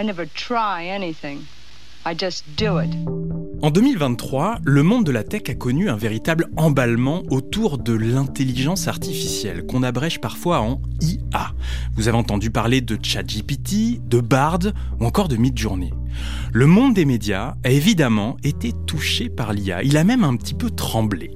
I never try anything. I just do it. En 2023, le monde de la tech a connu un véritable emballement autour de l'intelligence artificielle, qu'on abrège parfois en IA. Vous avez entendu parler de ChatGPT, de Bard ou encore de Midjourney. Le monde des médias a évidemment été touché par l'IA. Il a même un petit peu tremblé.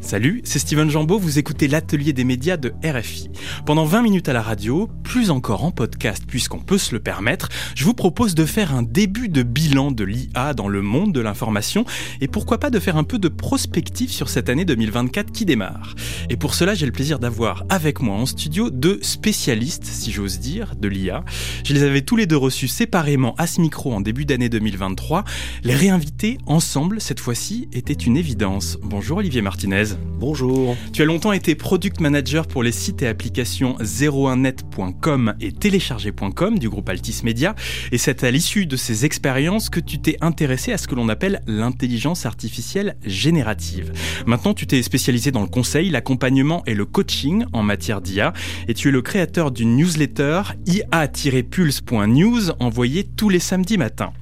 Salut, c'est Steven Jambeau, vous écoutez l'atelier des médias de RFI. Pendant 20 minutes à la radio, plus encore en podcast puisqu'on peut se le permettre, je vous propose de faire un début de bilan de l'IA dans le monde de l'information et pourquoi pas de faire un peu de prospective sur cette année 2024 qui démarre. Et pour cela, j'ai le plaisir d'avoir avec moi en studio deux spécialistes, si j'ose dire, de l'IA. Je les avais tous les deux reçus séparément à ce micro en début d'année 2023. Les réinviter ensemble, cette fois-ci, était une évidence. Bonjour Olivier Martinez. Bonjour. Tu as longtemps été product manager pour les sites et applications 01net.com et télécharger.com du groupe Altis Media. Et c'est à l'issue de ces expériences que tu t'es intéressé à ce que l'on appelle l'intelligence artificielle générative. Maintenant, tu t'es spécialisé dans le conseil, l'accompagnement et le coaching en matière d'IA. Et tu es le créateur d'une newsletter ia-pulse.news envoyée tous les samedis matins.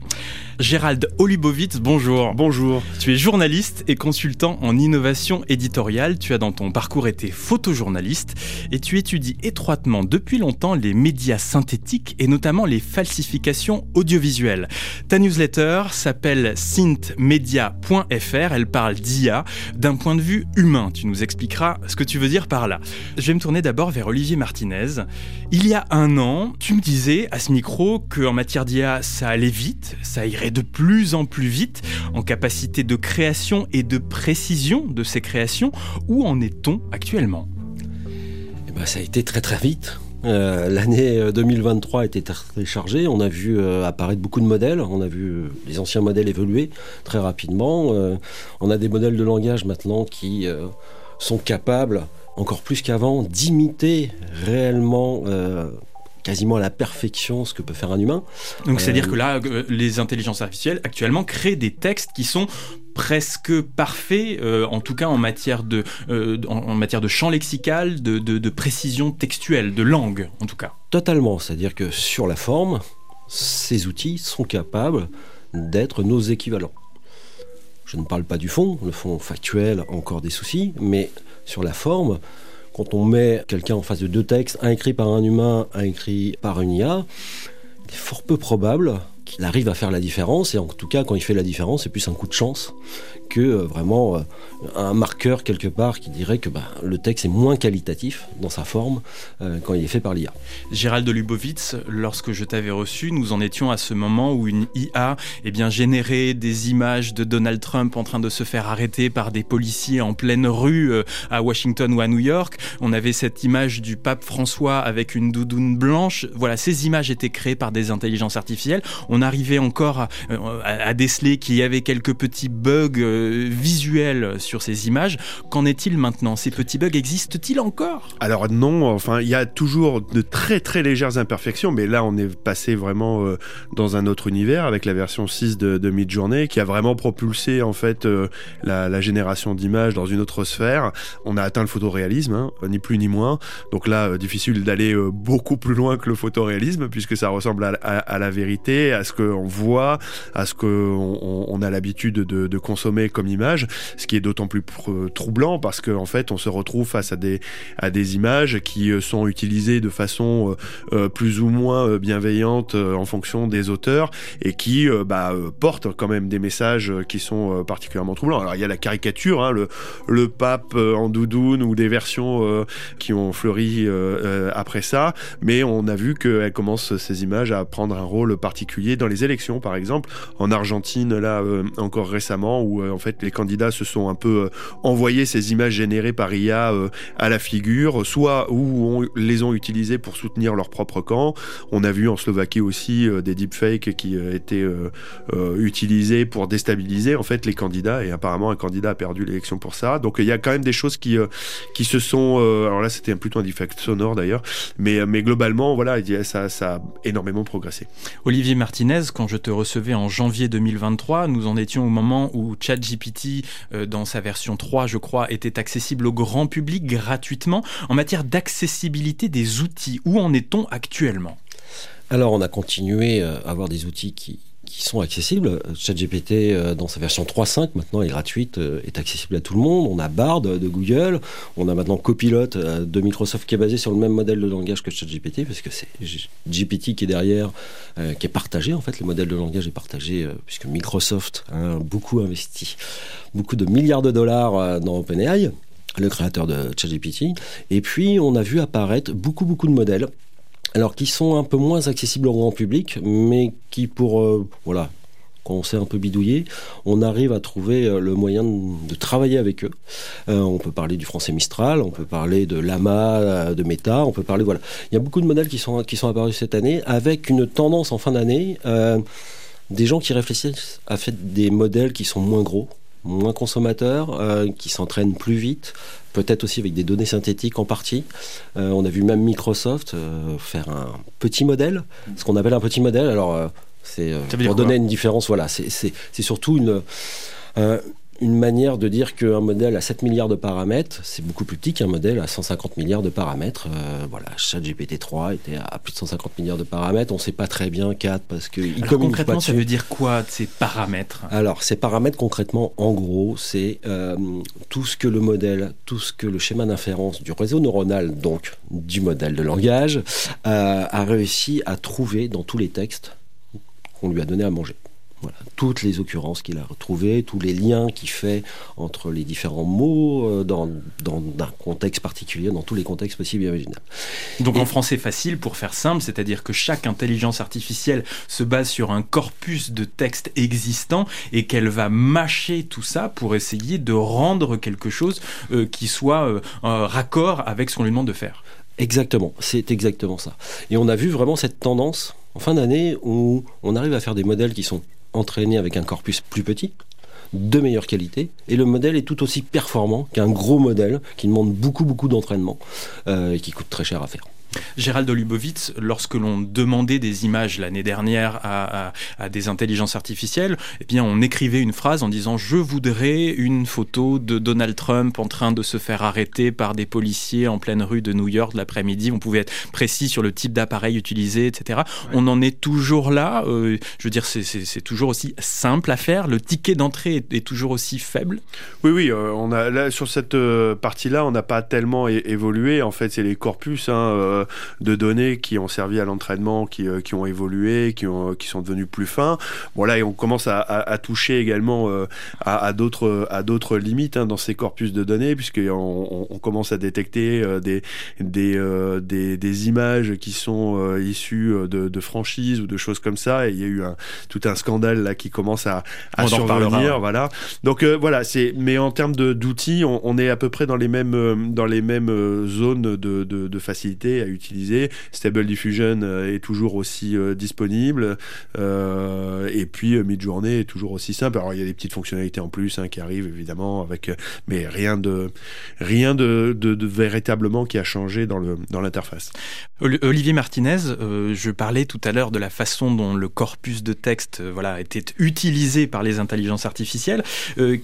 Gérald Olubovitz, bonjour. Bonjour. Tu es journaliste et consultant en innovation éditoriale. Tu as dans ton parcours été photojournaliste et tu étudies étroitement depuis longtemps les médias synthétiques et notamment les falsifications audiovisuelles. Ta newsletter s'appelle synthmedia.fr. Elle parle d'IA d'un point de vue humain. Tu nous expliqueras ce que tu veux dire par là. Je vais me tourner d'abord vers Olivier Martinez. Il y a un an, tu me disais à ce micro qu'en matière d'IA, ça allait vite, ça irait de plus en plus vite en capacité de création et de précision de ces créations. Où en est-on actuellement? Eh ben, Ça a été très très vite. Euh, l'année 2023 a été très chargée. On a vu euh, apparaître beaucoup de modèles. On a vu euh, les anciens modèles évoluer très rapidement. on a des modèles de langage maintenant qui sont capables, encore plus qu'avant, d'imiter réellement quasiment à la perfection ce que peut faire un humain. Donc c'est-à-dire euh, que là, euh, les intelligences artificielles actuellement créent des textes qui sont presque parfaits, euh, en tout cas en matière de, en, matière de champ lexical, de, de, précision textuelle, de langue en tout cas. Totalement, c'est-à-dire que sur la forme, ces outils sont capables d'être nos équivalents. Je ne parle pas du fond, le fond factuel a encore des soucis, mais sur la forme, quand on met quelqu'un en face de deux textes, un écrit par un humain, un écrit par une IA, il est fort peu probable qu'il arrive à faire la différence. Et en tout cas, quand il fait la différence, c'est plus un coup de chance que euh, vraiment euh, un marqueur quelque part qui dirait que bah, le texte est moins qualitatif dans sa forme euh, quand il est fait par l'IA. Gérald Lubovitz, lorsque je t'avais reçu, nous en étions à ce moment où une IA eh bien, générait des images de Donald Trump en train de se faire arrêter par des policiers en pleine rue à Washington ou à New York. On avait cette image du pape François avec une doudoune blanche. Voilà, ces images étaient créées par des intelligences artificielles. Arrivait encore à, à déceler qu'il y avait quelques petits bugs visuel sur ces images. Qu'en est-il maintenant? Ces petits bugs existent-ils encore? Alors non, enfin il y a toujours de très très légères imperfections, mais là on est passé vraiment euh, dans un autre univers avec la version 6 de, de Midjourney qui a vraiment propulsé en fait euh, la, génération d'images dans une autre sphère. On a atteint le photoréalisme, hein, ni plus ni moins. Donc là, euh, difficile d'aller beaucoup plus loin que le photoréalisme puisque ça ressemble à, la vérité, à ce qu'on voit, à ce qu'on on a l'habitude de, consommer comme image ce qui est d'autant plus troublant parce qu'en en fait on se retrouve face à des, images qui euh, sont utilisées de façon euh, euh, plus ou moins bienveillante en fonction des auteurs et qui bah, portent quand même des messages qui sont particulièrement troublants. Alors il y a la caricature, hein, le, le pape en doudoune ou des versions qui ont fleuri après ça, mais on a vu qu'elles commencent ces images à prendre un rôle particulier dans les élections par exemple, en Argentine là encore récemment où en fait les candidats se sont un peu euh, envoyés ces images générées par IA euh, à la figure, soit où on les ont utilisées pour soutenir leur propre camp. On a vu en Slovaquie aussi euh, des deepfakes qui étaient utilisés pour déstabiliser en fait les candidats et apparemment un candidat a perdu l'élection pour ça. Donc il y a quand même des choses qui qui se sont alors là c'était plutôt un deepfake sonore d'ailleurs, mais mais globalement voilà ça ça a énormément progressé. Olivier Quand je te recevais en janvier 2023, nous en étions au moment où ChatGPT euh, dans sa version 3, je crois, était accessible au grand public gratuitement. En matière d'accessibilité des outils, où en est-on actuellement? Alors, on a continué à avoir des outils qui, qui sont accessibles. ChatGPT, euh, dans sa version 3.5, maintenant est gratuite, euh, est accessible à tout le monde. On a Bard de Google, on a maintenant Copilot euh, de Microsoft qui est basé sur le même modèle de langage que ChatGPT, parce que c'est GPT qui est derrière, qui est partagé en fait. Le modèle de langage est partagé puisque Microsoft a beaucoup investi beaucoup de milliards de dollars dans OpenAI le créateur de ChatGPT. Et puis, on a vu apparaître beaucoup, beaucoup de modèles alors qui sont un peu moins accessibles au grand public, mais qui pour euh, voilà quand on sait un peu bidouiller, on arrive à trouver euh, le moyen de travailler avec eux. Euh, on peut parler du français Mistral, on peut parler de Lama, de Meta, on peut parler voilà. Il y a beaucoup de modèles qui sont qui sont apparus cette année avec une tendance en fin d'année. des gens qui réfléchissent à faire des modèles qui sont moins gros, moins consommateurs, qui s'entraînent plus vite, peut-être aussi avec des données synthétiques en partie. Euh, on a vu même Microsoft euh, faire un petit modèle, ce qu'on appelle un petit modèle. Alors, euh, c'est pour donner une différence, voilà, c'est surtout une une manière de dire qu'un modèle à 7 milliards de paramètres, c'est beaucoup plus petit qu'un modèle à 150 milliards de paramètres. Euh, voilà, GPT 3 était à plus de 150 milliards de paramètres. On ne sait pas très bien 4 parce que Alors, concrètement, ça veut dire quoi ces paramètres? Alors, ces paramètres concrètement, en gros, c'est euh, tout ce que le modèle, tout ce que le schéma d'inférence du réseau neuronal, donc du modèle de langage, euh, a réussi à trouver dans tous les textes qu'on lui a donné à manger. Voilà, toutes les occurrences qu'il a retrouvées, tous les liens qu'il fait entre les différents mots euh, dans, dans, un contexte particulier, dans tous les contextes possibles et imaginables. Donc en français facile, pour faire simple, c'est-à-dire que chaque intelligence artificielle se base sur un corpus de textes existants et qu'elle va mâcher tout ça pour essayer de rendre quelque chose euh, qui soit euh, raccord avec ce qu'on lui demande de faire. Exactement, c'est exactement ça. Et on a vu vraiment cette tendance en fin d'année où on arrive à faire des modèles qui sont entraîné avec un corpus plus petit, de meilleure qualité, et le modèle est tout aussi performant qu'un gros modèle qui demande beaucoup beaucoup d'entraînement euh, et qui coûte très cher à faire. Gérald Lubovitz, lorsque l'on demandait des images l'année dernière à, des intelligences artificielles, eh bien, on écrivait une phrase en disant Je voudrais une photo de Donald Trump en train de se faire arrêter par des policiers en pleine rue de New York l'après-midi. On pouvait être précis sur le type d'appareil utilisé, etc. On en est toujours là. Euh, je veux dire, c'est toujours aussi simple à faire. Le ticket d'entrée est, toujours aussi faible. Oui, oui. Euh, on a, là, sur cette euh, partie-là, on n'a pas tellement évolué. En fait, c'est les corpus. Hein, euh, de données qui ont servi à l'entraînement, qui, qui, ont évolué, qui, ont, qui sont devenus plus fins. Bon là, on commence à, à, toucher également à, à d'autres limites hein, dans ces corpus de données, puisqu'on on, on commence à détecter des, des, des, des, images qui sont issues de, de, franchises ou de choses comme ça. Et il y a eu un, tout un scandale là qui commence à, à survenir. Voilà. Donc voilà, c'est mais en termes d'outils, on, est à peu près dans les mêmes dans les mêmes zones de, facilité utiliser. Stable Diffusion euh, est toujours aussi euh, disponible. Euh, et puis Midjourney est toujours aussi simple. Alors il y a des petites fonctionnalités en plus hein, qui arrivent évidemment avec, mais rien de rien de, véritablement qui a changé dans l'interface. Olivier Martinez, je parlais tout à l'heure de la façon dont le corpus de texte voilà était utilisé par les intelligences artificielles,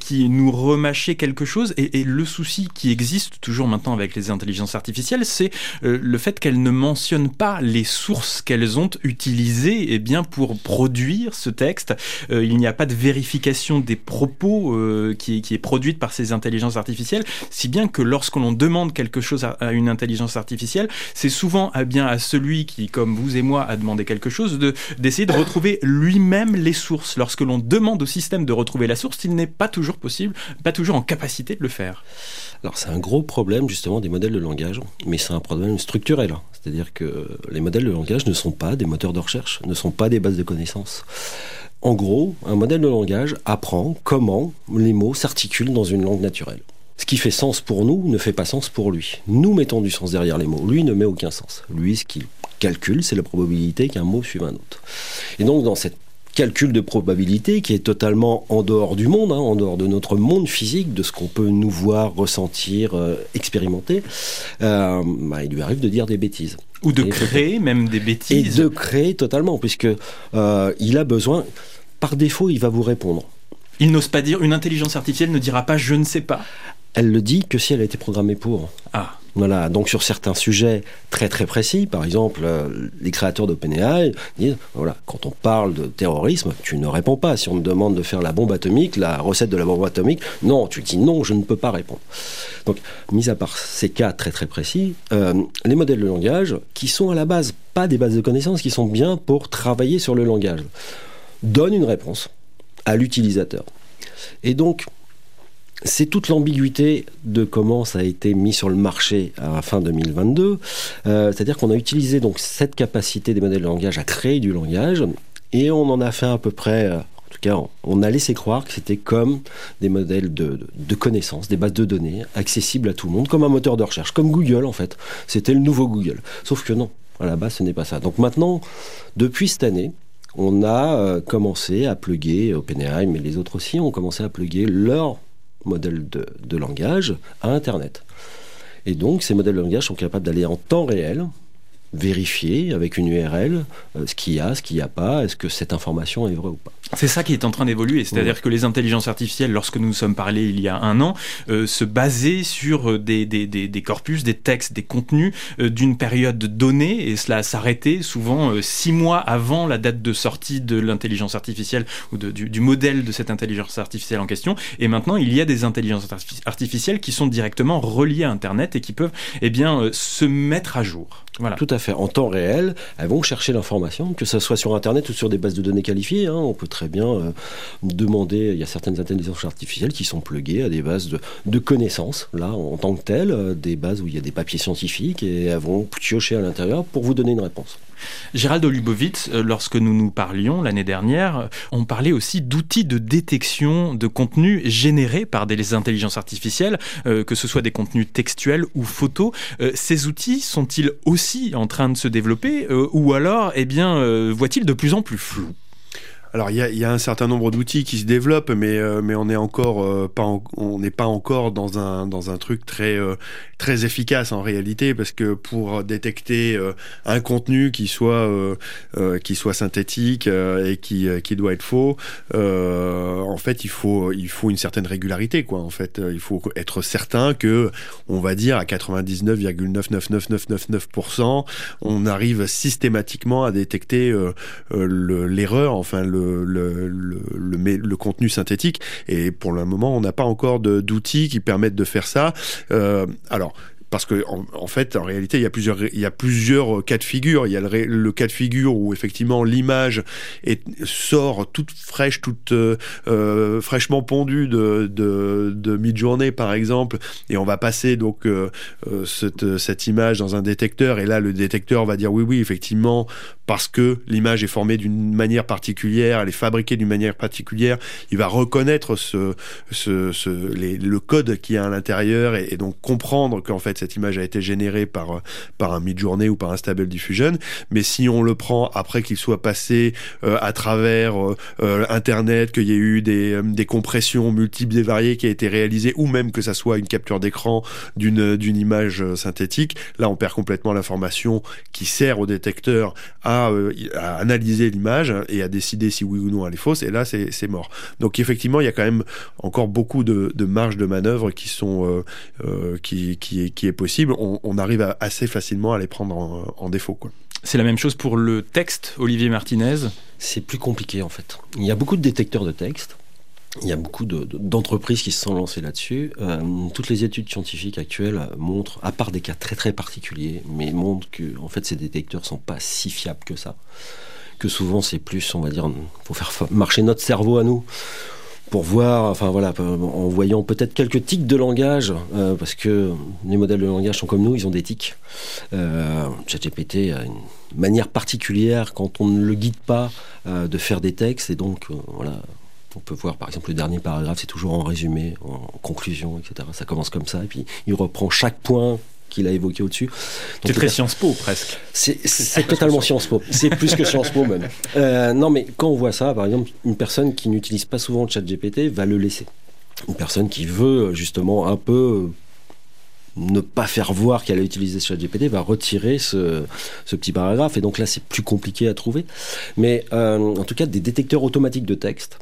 qui nous remâchait quelque chose. Et, et, le souci qui existe toujours maintenant avec les intelligences artificielles, c'est le fait qu'elles ne mentionnent pas les sources qu'elles ont utilisées eh bien, pour produire ce texte. Euh, il n'y a pas de vérification des propos euh, qui, est produite par ces intelligences artificielles, si bien que lorsqu'on demande quelque chose à, une intelligence artificielle, c'est souvent à bien à celui qui, comme vous et moi, a demandé quelque chose, de d'essayer de retrouver lui-même les sources. Lorsque l'on demande au système de retrouver la source, il n'est pas toujours possible, pas toujours en capacité de le faire. Alors c'est un gros problème justement des modèles de langage, mais c'est un problème structurel. C'est-à-dire que les modèles de langage ne sont pas des moteurs de recherche, ne sont pas des bases de connaissances. En gros, un modèle de langage apprend comment les mots s'articulent dans une langue naturelle. Ce qui fait sens pour nous ne fait pas sens pour lui. Nous mettons du sens derrière les mots. Lui ne met aucun sens. Lui, ce qu'il calcule, c'est la probabilité qu'un mot suive un autre. Et donc, dans cette calcul de probabilité qui est totalement en dehors du monde, hein, en dehors de notre monde physique, de ce qu'on peut nous voir, ressentir, euh, expérimenter, euh, bah, il lui arrive de dire des bêtises. Ou de créer même des bêtises. Et de créer totalement, puisque euh, il a besoin, par défaut, il va vous répondre. Il n'ose pas dire, une intelligence artificielle ne dira pas je ne sais pas. Elle le dit que si elle a été programmée pour. Ah. Voilà, donc sur certains sujets très très précis, par exemple, euh, les créateurs d'OpenAI disent, voilà, quand on parle de terrorisme, tu ne réponds pas. Si on te demande de faire la bombe atomique, la recette de la bombe atomique, non, tu dis non, je ne peux pas répondre. Donc, mis à part ces cas très très précis, euh, les modèles de langage, qui sont à la base pas des bases de connaissances, qui sont bien pour travailler sur le langage, donnent une réponse à l'utilisateur. Et donc, c'est toute l'ambiguïté de comment ça a été mis sur le marché à fin 2022. Euh, c'est-à-dire qu'on a utilisé donc cette capacité des modèles de langage à créer du langage et on en a fait à peu près. Euh, en tout cas, on a laissé croire que c'était comme des modèles de, de, connaissances, des bases de données accessibles à tout le monde, comme un moteur de recherche, comme Google en fait. C'était le nouveau Google. Sauf que non, à la base, ce n'est pas ça. Donc maintenant, depuis cette année, on a euh, commencé à plugger OpenAI, mais les autres aussi ont commencé à plugger leur modèle de, langage à Internet. Et donc, ces modèles de langage sont capables d'aller en temps réel, vérifier avec une URL euh, ce qu'il y a, ce qu'il n'y a pas, est-ce que cette information est vraie ou pas. C'est ça qui est en train d'évoluer, c'est-à-dire que les intelligences artificielles, lorsque nous nous sommes parlé il y a un an, euh, se basaient sur euh, des, des, des, corpus, des textes, des contenus d'une période donnée, et cela s'arrêtait souvent six mois avant la date de sortie de l'intelligence artificielle ou de, du, du, modèle de cette intelligence artificielle en question. Et maintenant, il y a des intelligences artificielles qui sont directement reliées à Internet et qui peuvent eh bien, se mettre à jour. Voilà. Tout à fait. En temps réel, elles vont chercher l'information, que ce soit sur Internet ou sur des bases de données qualifiées. Hein. On peut très bien euh, demander, il y a certaines intelligences artificielles qui sont pluguées à des bases de, de connaissances, là, en tant que telles, euh, des bases où il y a des papiers scientifiques, et elles vont piocher à l'intérieur pour vous donner une réponse. Gérald Olubovitz, euh, lorsque nous nous parlions l'année dernière, on parlait aussi d'outils de détection de contenus générés par des intelligences artificielles, euh, que ce soit des contenus textuels ou photos. Euh, ces outils sont-ils aussi en train de se développer ou alors, eh bien, voient-ils de plus en plus flou alors il y a, un certain nombre d'outils qui se développent, mais mais on n'est encore pas on n'est pas encore dans un dans un truc très très efficace en réalité parce que pour détecter euh, un contenu qui soit euh, euh, qui soit synthétique et qui qui doit être faux en fait il faut il faut une certaine régularité quoi en fait. Il faut être certain que on va dire à 99,999999% on arrive systématiquement à détecter l'erreur enfin le le, le le, contenu synthétique. Et pour le moment on n'a pas encore d'outils qui permettent de faire ça. Alors parce que en, fait, en réalité, il y a plusieurs, il y a plusieurs euh, cas de figure. Il y a le, cas de figure où effectivement l'image sort toute fraîche, toute euh, euh, fraîchement pondue de, de, de mid-journée, par exemple, et on va passer donc cette, cette image dans un détecteur, et là le détecteur va dire oui, oui, effectivement, parce que l'image est formée d'une manière particulière, elle est fabriquée d'une manière particulière, il va reconnaître ce, ce, le code qui est à l'intérieur et donc comprendre qu'en fait cette image a été générée par, par un mid-journée ou par un stable diffusion. Mais si on le prend après qu'il soit passé euh, à travers euh, euh, Internet, qu'il y ait eu des, des compressions multiples et variées qui a été réalisées, ou même que ça soit une capture d'écran d'une, image synthétique, là on perd complètement l'information qui sert au détecteur à, analyser l'image et à décider si oui ou non elle est fausse. Et là c'est, mort. Donc effectivement il y a quand même encore beaucoup de, de marges de manœuvre qui sont qui, qui est possible, on, arrive assez facilement à les prendre en, défaut. C'est la même chose pour le texte, Olivier Martinez? C'est plus compliqué en fait. Il y a beaucoup de détecteurs de texte. Il y a beaucoup d'entreprises qui se sont lancées là-dessus. Euh, toutes les études scientifiques actuelles montrent, à part des cas très très particuliers, mais montrent que en fait ces détecteurs sont pas si fiables que ça. Que souvent c'est plus, on va dire, pour faire marcher notre cerveau à nous pour voir, enfin voilà, en voyant peut-être quelques tics de langage, euh, parce que les modèles de langage sont comme nous, ils ont des tics. Euh, ChatGPT a une manière particulière quand on ne le guide pas euh, de faire des textes, et donc voilà. On peut voir par exemple le dernier paragraphe, c'est toujours en résumé, en conclusion, etc. Ça commence comme ça, et puis il reprend chaque point qu'il a évoqué au-dessus. C'est très Sciences Po presque. C'est totalement Sciences Po. C'est plus que Sciences Po même. Euh, non, mais quand on voit ça, par exemple, une personne qui n'utilise pas souvent le chat GPT va le laisser. Une personne qui veut justement un peu ne pas faire voir qu'elle a utilisé ce chat GPT va retirer ce, petit paragraphe. Et donc là, c'est plus compliqué à trouver. Mais euh, en tout cas, des détecteurs automatiques de texte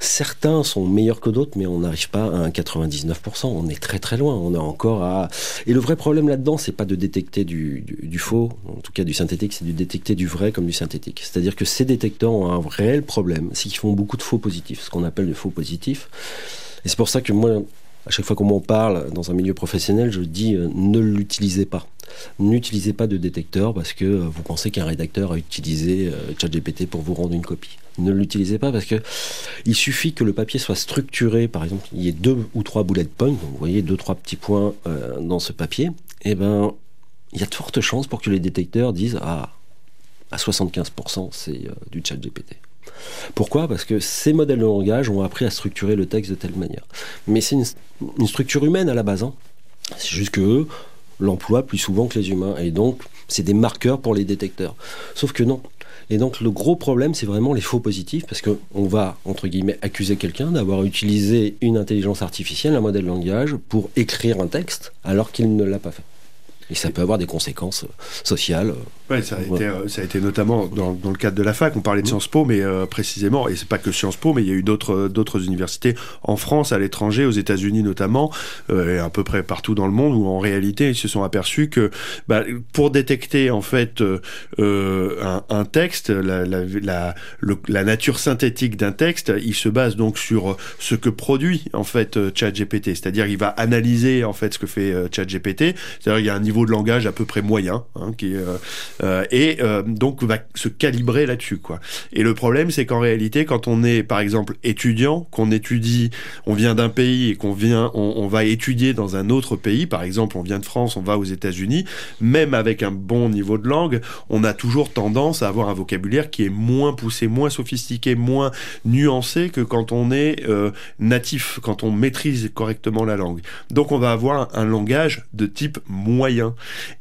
Certains sont meilleurs que d'autres, mais on n'arrive pas à un 99%. On est très très loin. On est encore à. Et le vrai problème là-dedans, c'est pas de détecter du, du, faux, en tout cas du synthétique, c'est de détecter du vrai comme du synthétique. C'est-à-dire que ces détecteurs ont un réel problème, c'est qu'ils font beaucoup de faux positifs, ce qu'on appelle de faux positifs. Et c'est pour ça que moi, à chaque fois qu'on m'en parle dans un milieu professionnel, je dis euh, ne l'utilisez pas. N'utilisez pas de détecteur parce que euh, vous pensez qu'un rédacteur a utilisé euh, ChatGPT pour vous rendre une copie. Ne l'utilisez pas parce que il suffit que le papier soit structuré, par exemple, il y ait deux ou trois bullet points, donc vous voyez deux trois petits points dans ce papier, et eh ben il y a de fortes chances pour que les détecteurs disent ah à 75% c'est du ChatGPT. Pourquoi? Parce que ces modèles de langage ont appris à structurer le texte de telle manière. Mais c'est une, structure humaine à la base. Hein. C'est juste que eux l'emploient plus souvent que les humains. Et donc, c'est des marqueurs pour les détecteurs. Sauf que non. Et donc, le gros problème, c'est vraiment les faux positifs, parce qu'on va, entre guillemets, accuser quelqu'un d'avoir utilisé une intelligence artificielle, un modèle de langage, pour écrire un texte, alors qu'il ne l'a pas fait. Et ça peut avoir des conséquences euh, sociales. Oui, ça, a été, euh, ça a été notamment dans, dans, le cadre de la fac. On parlait de mmh. Sciences Po, mais euh, précisément, et c'est pas que Sciences Po, mais il y a eu d'autres d'autres universités en France, à l'étranger, aux États-Unis notamment, et à peu près partout dans le monde, où en réalité ils se sont aperçus que bah, pour détecter en fait un, un, texte, la, la, la, la nature synthétique d'un texte, il se base donc sur ce que produit en fait ChatGPT, c'est-à-dire il va analyser en fait ce que fait ChatGPT, c'est-à-dire il y a un niveau de langage à peu près moyen, hein, qui euh, euh, et euh, donc va se calibrer là-dessus, quoi. Et le problème, c'est qu'en réalité, quand on est, par exemple, étudiant, qu'on étudie, on vient d'un pays et qu'on vient, on, va étudier dans un autre pays, par exemple, on vient de France, on va aux États-Unis, même avec un bon niveau de langue, on a toujours tendance à avoir un vocabulaire qui est moins poussé, moins sophistiqué, moins nuancé que quand on est natif, quand on maîtrise correctement la langue. Donc on va avoir un langage de type moyen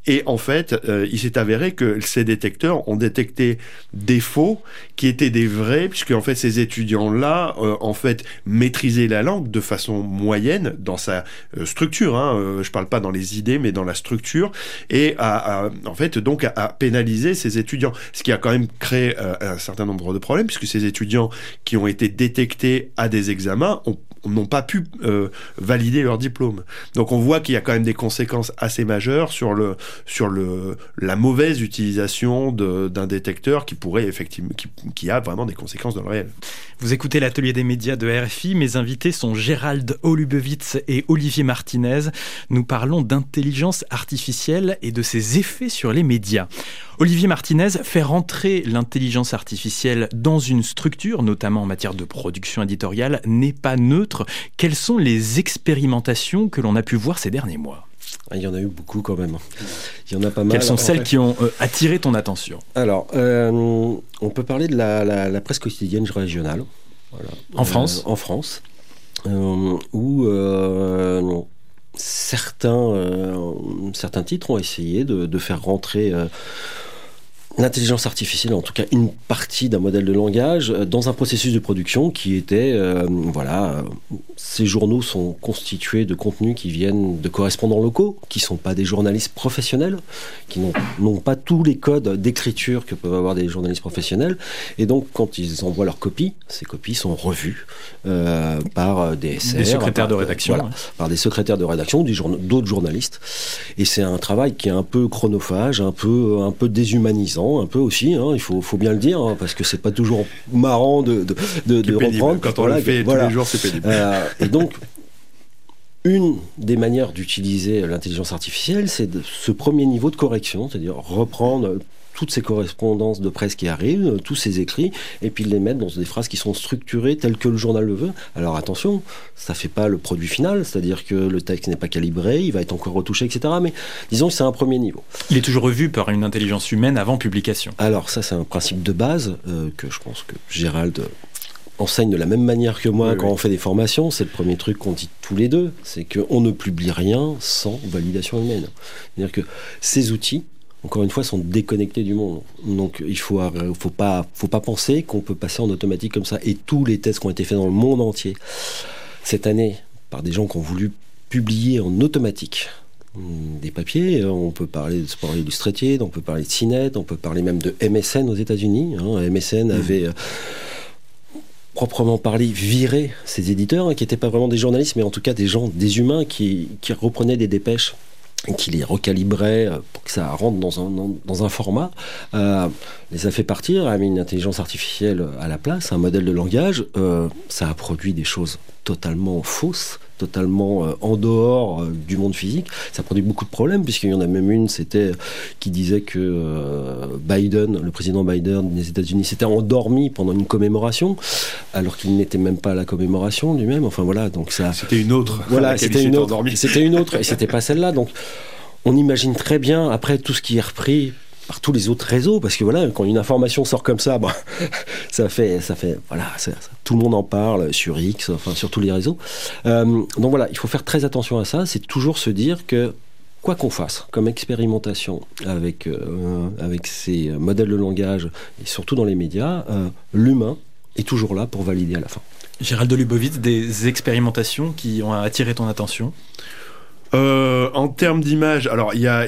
et en fait, euh, il s'est avéré que ces détecteurs ont détecté des faux qui étaient des vrais, puisque en fait ces étudiants-là, euh, en fait, maîtrisaient la langue de façon moyenne dans sa euh, structure. Hein, je parle pas dans les idées, mais dans la structure, et a, en fait donc à, pénaliser ces étudiants, ce qui a quand même créé un certain nombre de problèmes, puisque ces étudiants qui ont été détectés à des examens ont n'ont pas pu euh, valider leur diplôme. Donc on voit qu'il y a quand même des conséquences assez majeures sur le sur le la mauvaise utilisation d'un détecteur qui pourrait effectivement qui, qui, a vraiment des conséquences dans le réel. Vous écoutez l'atelier des médias de RFI. Mes invités sont Gérald Olubewitz et Olivier Martinez. Nous parlons d'intelligence artificielle et de ses effets sur les médias. Olivier Martinez fait rentrer l'intelligence artificielle dans une structure, notamment en matière de production éditoriale, n'est pas neutre. Quelles sont les expérimentations que l'on a pu voir ces derniers mois? Ah, il y en a eu beaucoup quand même. Il y en a pas mal. Quelles sont celles qui ont euh, attiré ton attention? Alors, euh, on peut parler de la, presse quotidienne régionale. En France? Euh, En France. où certains, certains titres ont essayé de, de faire rentrer l'intelligence artificielle, en tout cas une partie d'un modèle de langage, euh, dans un processus de production qui était, euh, voilà, ces journaux sont constitués de contenus qui viennent de correspondants locaux, qui sont pas des journalistes professionnels, qui n'ont pas tous les codes d'écriture que peuvent avoir des journalistes professionnels, et donc quand ils envoient leurs copies, ces copies sont revues euh, par des SR, des secrétaires de rédaction, voilà, par des secrétaires de rédaction, d'autres journalistes, et c'est un travail qui est un peu chronophage, un peu, un peu déshumanisant un peu aussi, hein, il faut, faut, bien le dire, hein, parce que c'est pas toujours marrant de, de, de, reprendre. Quand on le fait tous les jours, c'est pénible. Euh, et donc, une des manières d'utiliser l'intelligence artificielle, c'est ce premier niveau de correction, c'est-à-dire reprendre toutes ces correspondances de presse qui arrivent, tous ces écrits, et puis les mettre dans des phrases qui sont structurées telles que le journal le veut. Alors attention, ça fait pas le produit final, c'est-à-dire que le texte n'est pas calibré, il va être encore retouché, etc. Mais disons que c'est un premier niveau. Il est toujours revu par une intelligence humaine avant publication. Alors ça, c'est un principe de base euh, que je pense que Gérald enseigne de la même manière que moi quand on fait des formations. C'est le premier truc qu'on dit tous les deux, c'est qu'on ne publie rien sans validation humaine. C'est-à-dire que ces outils, encore une fois, sont déconnectés du monde. Donc il faut, faut pas, faut pas penser qu'on peut passer en automatique comme ça. Et tous les tests qui ont été faits dans le monde entier cette année par des gens qui ont voulu publier en automatique hmm, des papiers. On peut parler de Sport Illustrated, on peut parler de CINET, on peut parler même de MSN aux États-Unis. Hein. MSN mmh. avait proprement parler, virer ces éditeurs, hein, qui n'étaient pas vraiment des journalistes, mais en tout cas des gens, des humains qui, qui reprenaient des dépêches qui les recalibrait euh, pour que ça rentre dans un, format, euh, les a fait partir, a mis une intelligence artificielle à la place, un modèle de langage. Euh, ça a produit des choses totalement fausses, totalement euh, en dehors euh, du monde physique. Ça produit beaucoup de problèmes, puisqu'il y en a même une, c'était qui disait que euh, Biden, le président Biden des États-Unis, s'était endormi pendant une commémoration, alors qu'il n'était même pas à la commémoration lui-même. Enfin voilà, donc ça. C'était une autre. Voilà, c'était une autre. C'était une autre, et c'était pas celle-là. Donc on imagine très bien après tout ce qui est repris par tous les autres réseaux, parce que voilà, quand une information sort comme ça, bah, ça fait, ça fait, voilà, tout le monde en parle sur X, enfin sur tous les réseaux. Euh, donc voilà, il faut faire très attention à ça. C'est toujours se dire que quoi qu'on fasse comme expérimentation avec euh, avec ces modèles de langage et surtout dans les médias, euh, l'humain est toujours là pour valider à la fin. Gérald Lubovitz, des expérimentations qui ont attiré ton attention? Euh, en termes d'image, alors il y a,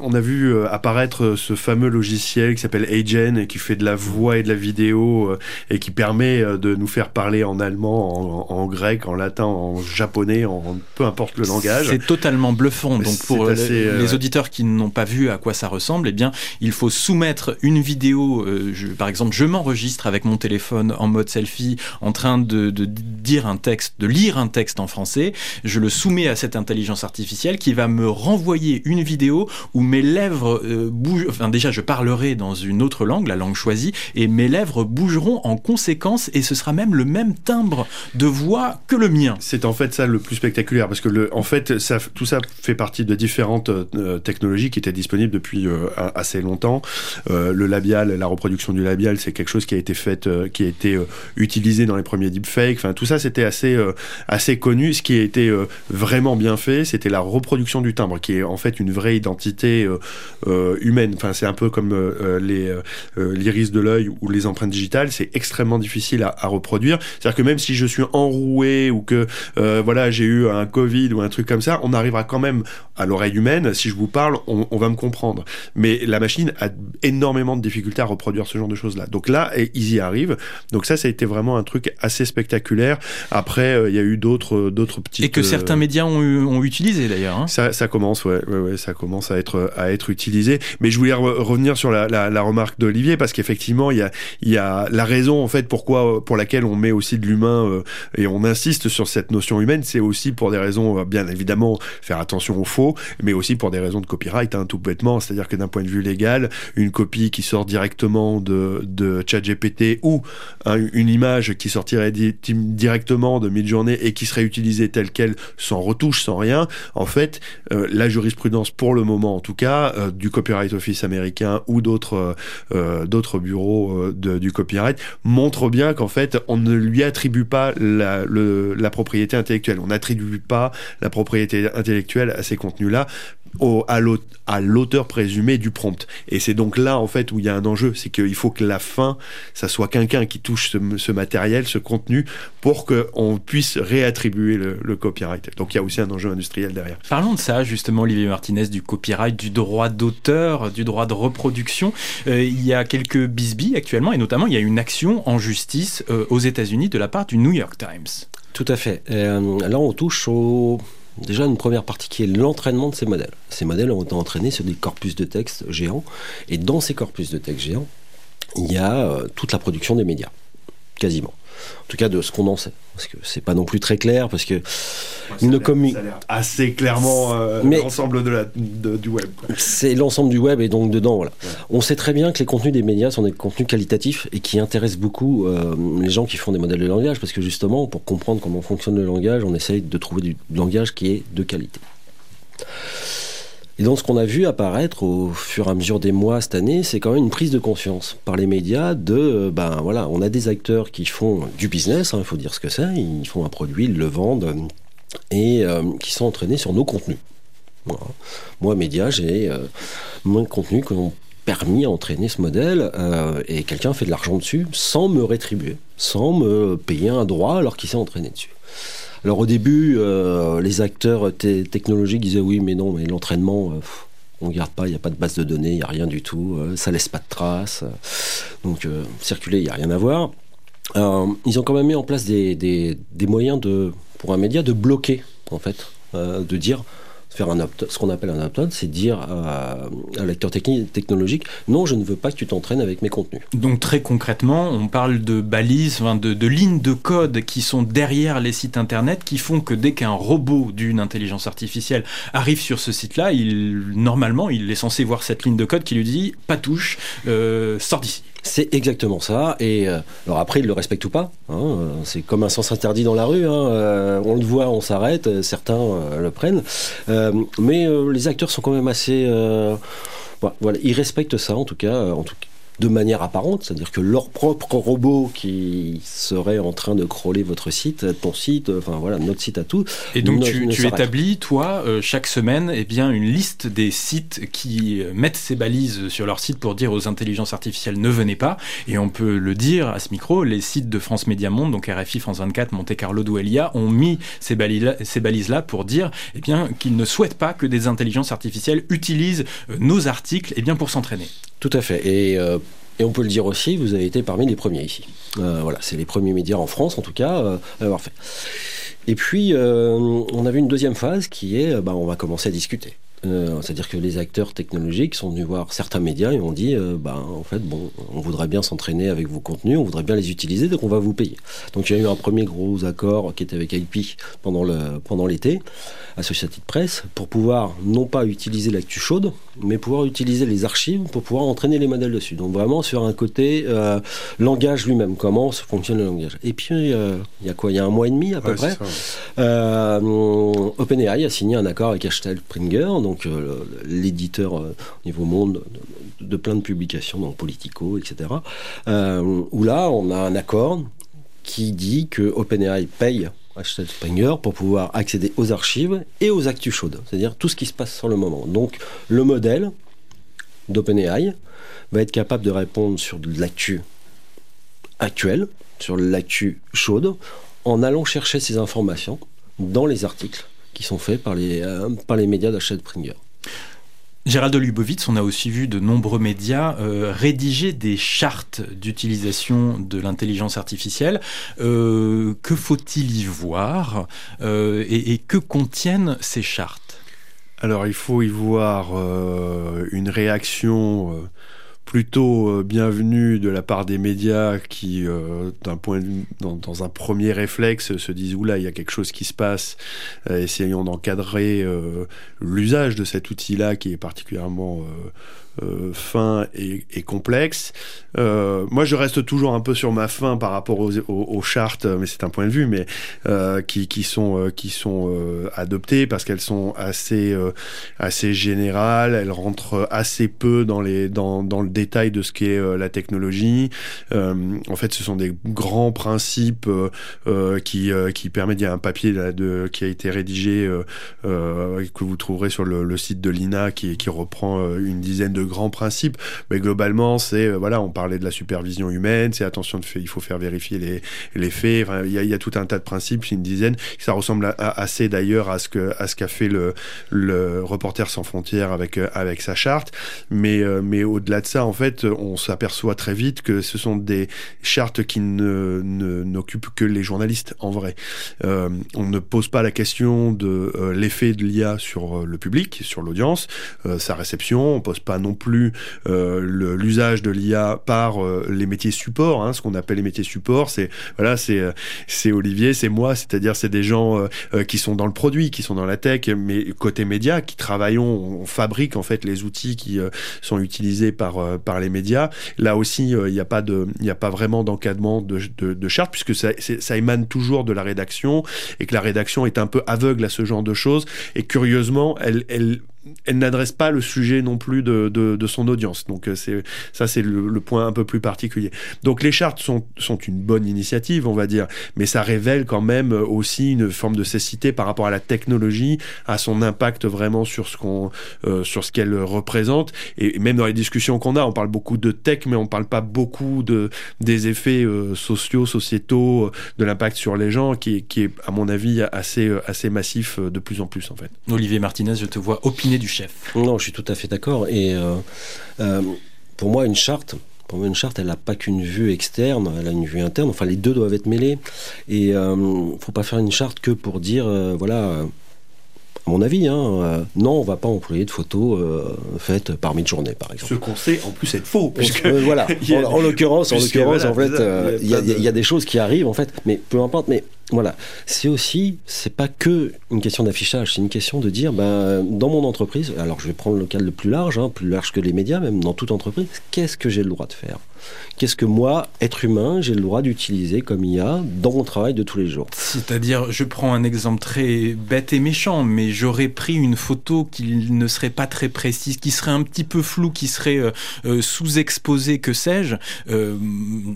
on a vu euh, apparaître euh, ce fameux logiciel qui s'appelle Agen et qui fait de la voix et de la vidéo euh, et qui permet de nous faire parler en allemand, en, grec, en latin, en japonais, en peu importe le langage. C'est totalement bluffant. Donc pour les, auditeurs qui n'ont pas vu à quoi ça ressemble, eh bien il faut soumettre une vidéo. Je, par exemple, je m'enregistre avec mon téléphone en mode selfie, en train de, de dire un texte, de lire un texte en français. Je le soumets à cette intelligence artificielle qui va me renvoyer une vidéo où mes lèvres euh, bougent. Enfin, déjà, je parlerai dans une autre langue, la langue choisie, et mes lèvres bougeront en conséquence, et ce sera même le même timbre de voix que le mien. C'est en fait ça le plus spectaculaire, parce que en fait, tout ça fait partie de différentes euh, technologies qui étaient disponibles depuis euh, assez longtemps. le labial, la reproduction du labial, c'est quelque chose qui a été fait, qui a été utilisé dans les premiers deepfakes. Enfin, tout ça, c'était assez, assez connu. Ce qui a été vraiment bien fait, c'était la reproduction du timbre, qui est en fait une vraie identité euh, euh, humaine. Enfin, c'est un peu comme euh, les l'iris de l'œil ou les empreintes digitales. C'est extrêmement difficile à, reproduire. C'est-à-dire que même si je suis enroué ou que voilà j'ai eu un Covid ou un truc comme ça, on arrivera quand même à l'oreille humaine. Si je vous parle, on, on, va me comprendre. Mais la machine a énormément de difficultés à reproduire ce genre de choses-là. Donc là, ils y arrivent. Donc ça, ça a été vraiment un truc assez spectaculaire. Après, il y a eu d'autres d'autres petites et que certains médias ont, ont utilisé d'ailleurs. Hein. Ça, ça, commence, ouais, ouais, ça commence à être à être utilisé. Mais je voulais revenir sur la, la, remarque d'Olivier parce qu'effectivement, il y a y a la raison en fait pourquoi pour laquelle on met aussi de l'humain euh, et on insiste sur cette notion humaine, c'est aussi pour des raisons euh, bien évidemment faire attention aux faux, mais aussi pour des raisons de copyright, hein, tout bêtement. C'est-à-dire que d'un point de vue légal, une copie qui sort directement de de ChatGPT ou une image qui sortirait directement de Midjourney et qui serait utilisée telle quelle sans retouche, sans rien, en fait, euh, la jurisprudence, pour le moment en tout cas, euh, du Copyright Office américain ou d'autres euh, bureaux du copyright, montre bien qu'en fait, on ne lui attribue pas la propriété intellectuelle. On n'attribue pas la propriété intellectuelle à ces contenus-là au, à l'auteur présumé du prompt. Et c'est donc là, en fait, où il y a un enjeu. C'est qu'il faut que la fin, ça soit quelqu'un qui touche ce, matériel, ce contenu, pour qu'on puisse réattribuer le, copyright. Donc il y a aussi un enjeu industriel derrière. Parlons de ça, justement, Olivier Martinez, du copyright, du droit d'auteur, du droit de reproduction. Euh, il y a quelques bisbilles actuellement, et notamment, il y a une action en justice euh, aux États-Unis de la part du New York Times. Tout à fait. Euh, là, on touche au déjà une première partie qui est l'entraînement de ces modèles. Ces modèles ont été entraînés sur des corpus de texte géants, et dans ces corpus de texte géants, il y a euh, toute la production des médias, quasiment en tout cas de ce qu'on en sait. Parce que c'est pas non plus très clair, parce que ouais, il ne communique assez clairement euh, l'ensemble de du web. C'est l'ensemble du web et donc dedans, voilà. On sait très bien que les contenus des médias sont des contenus qualitatifs et qui intéressent beaucoup euh, les gens qui font des modèles de langage, parce que justement, pour comprendre comment fonctionne le langage, on essaye de trouver du langage qui est de qualité. Et donc ce qu'on a vu apparaître au fur et à mesure des mois cette année, c'est quand même une prise de conscience par les médias de, euh, ben voilà, on a des acteurs qui font du business, hein, il faut dire ce que c'est, ils font un produit, ils le vendent, et euh, qui sont entraînés sur nos contenus. Moi, média, j'ai euh, moins de contenus que l'on permis à entraîner ce modèle et quelqu'un fait de l'argent dessus sans me rétribuer, sans me payer un droit alors qu'il s'est entraîné dessus. Alors au début, euh, les acteurs technologiques disaient oui, mais non, mais l'entraînement, euh, on ne garde pas, il n'y a pas de base de données, il n'y a rien du tout, euh, ça laisse pas de traces. donc circuler, il n'y a rien à voir. Ils ont quand même mis en place des, des, moyens de, pour un média de bloquer, en fait, de dire ce qu'on appelle un opt c'est dire à, technique, technologique non, je ne veux pas que tu t'entraînes avec mes contenus. Donc très concrètement, on parle de balises, de, de, lignes de code qui sont derrière les sites internet qui font que dès qu'un robot d'une intelligence artificielle arrive sur ce site-là, il normalement il est censé voir cette ligne de code qui lui dit pas touche, euh, sors d'ici. C'est exactement ça. Et euh, alors après, ils le respectent ou pas. Hein, euh, c'est comme un sens interdit dans la rue. Hein, euh, on le voit, on s'arrête. Certains le prennent. mais les acteurs sont quand même assez. ils respectent ça. En tout cas de manière apparente, c'est-à-dire que leur propre robot qui serait en train de crawler votre site, ton site, enfin voilà, notre site à tout. Et donc tu, établis, toi, euh, chaque semaine, eh bien, une liste des sites qui euh, mettent ces balises sur leur site pour dire aux intelligences artificielles ne venez pas. Et on peut le dire à ce micro, les sites de France Média Monde, donc RFI, France 24, Monte Carlo, Douelia, ont mis ces balises-là balises pour dire eh bien, qu'ils ne souhaitent pas que des intelligences artificielles utilisent euh, nos articles eh bien, pour s'entraîner. Tout à fait. Et, euh, et, on peut le dire aussi, vous avez été parmi les premiers ici. Euh, voilà, c'est les premiers médias en France, en tout cas, euh, à l'avoir fait. Et puis, on avait une deuxième phase qui est, bah, on va commencer à discuter. Euh, c'est-à-dire que les acteurs technologiques sont venus voir certains médias et ont dit euh, bah, en fait, bon, on voudrait bien s'entraîner avec vos contenus, on voudrait bien les utiliser, donc on va vous payer. Donc il y a eu un premier gros accord qui était avec IP pendant, le, pendant l'été, Associated Press, pour pouvoir non pas utiliser l'actu chaude, mais pouvoir utiliser les archives pour pouvoir entraîner les modèles dessus. Donc vraiment sur un côté euh, langage lui-même, comment fonctionne le langage. Et puis il y a quoi? Il y a un mois et demi à peu près, OpenAI a signé un accord avec Hashtag Springer donc euh, l'éditeur euh, au niveau monde de, plein de publications, donc Politico, etc. Euh, où là, on a un accord qui dit que OpenAI paye Hashtag pour pouvoir accéder aux archives et aux actus chaudes, c'est-à-dire tout ce qui se passe sur le moment. Donc le modèle d'OpenAI va être capable de répondre sur de l'actu actuelle, sur l'actu chaude, en allant chercher ces informations dans les articles qui sont faits par les, euh, par les médias d'achat de Springer. Gérald Lubovitz, on a aussi vu de nombreux médias euh, rédiger des chartes d'utilisation de l'intelligence artificielle. Euh, que faut-il y voir et, et, que contiennent ces chartes? Alors il faut y voir une réaction plutôt euh, bienvenue de la part des médias qui, euh, d'un point dans, un premier réflexe, se disent oula, il y a quelque chose qui se passe, euh, essayons d'encadrer l'usage de cet outil-là qui est particulièrement euh, fin et, complexe. Euh, moi, je reste toujours un peu sur ma fin par rapport aux, chartes, mais c'est un point de vue, mais euh, qui, qui, sont euh, qui sont euh, adoptées parce qu'elles sont assez assez générales. Elles rentrent assez peu dans les dans, dans le détail de ce qu'est la technologie. en fait, ce sont des grands principes qui qui permettent. Il y a un papier qui a été rédigé que vous trouverez sur le, site de l'INA qui reprend une dizaine de grands principes, mais globalement, c'est euh, voilà, on parlait de la supervision humaine, c'est attention de fait, il faut faire vérifier les, les faits. Il y, a, tout un tas de principes, une dizaine. Ça ressemble assez d'ailleurs à ce que à ce qu'a fait le, le Reporter sans frontières avec euh, avec sa charte. Mais euh, mais au-delà de ça, en fait, on s'aperçoit très vite que ce sont des chartes qui ne n'occupent que les journalistes en vrai. On ne pose pas la question de l'effet de l'IA sur le public, sur l'audience, sa réception. On pose pas non plus euh, l'usage de l'IA par euh, les métiers support, hein, ce qu'on appelle les métiers support, c'est voilà, c'est euh, c'est Olivier, c'est moi, c'est-à-dire c'est des gens qui sont dans le produit, qui sont dans la tech, mais côté média, qui travaillons, on fabrique en fait les outils qui sont utilisés par par les médias. Là aussi, il n'y a pas vraiment d'encadrement de, de, charte puisque ça, émane toujours de la rédaction et que la rédaction est un peu aveugle à ce genre de choses. Et curieusement, elle elle n'adresse pas le sujet non plus de, de, son audience. Donc euh, c'est ça c'est le, le, point un peu plus particulier. Donc les chartes sont, sont une bonne initiative, on va dire, mais ça révèle quand même aussi une forme de cécité par rapport à la technologie, à son impact vraiment sur ce qu'on euh, sur ce qu'elle représente. Et même dans les discussions qu'on a, on parle beaucoup de tech, mais on parle pas beaucoup de des effets euh, sociaux, sociétaux, de l'impact sur les gens, qui, qui est à mon avis assez assez massif de plus en plus en fait. Olivier Martinez, je te vois opiner du chef. Non, je suis tout à fait d'accord. Et euh, euh, pour moi, une charte, Pour moi, une charte, elle n'a pas qu'une vue externe, elle a une vue interne. Enfin, les deux doivent être mêlés. Et il euh, ne faut pas faire une charte que pour dire, euh, voilà, à mon avis, hein, euh, non, on va pas employer de photos faites par mi-journée, par exemple. Ce qu'on sait, en plus, être faux. Puisque, voilà. en, l'occurrence, en l'occurrence, en fait, il y, y, a des choses qui arrivent, en fait. Mais peu importe. Mais voilà, c'est aussi, c'est pas que une question d'affichage, c'est une question de dire, ben, dans mon entreprise, alors je vais prendre le cas le plus large, hein, plus large que les médias, même dans toute entreprise, qu'est-ce que j'ai le droit de faire? Qu'est-ce que moi, être humain, j'ai le droit d'utiliser comme IA dans mon travail de tous les jours? C'est-à-dire, je prends un exemple très bête et méchant, mais j'aurais pris une photo qui ne serait pas très précise, qui serait un petit peu floue, qui serait euh, euh, sous-exposée, que sais-je. Euh,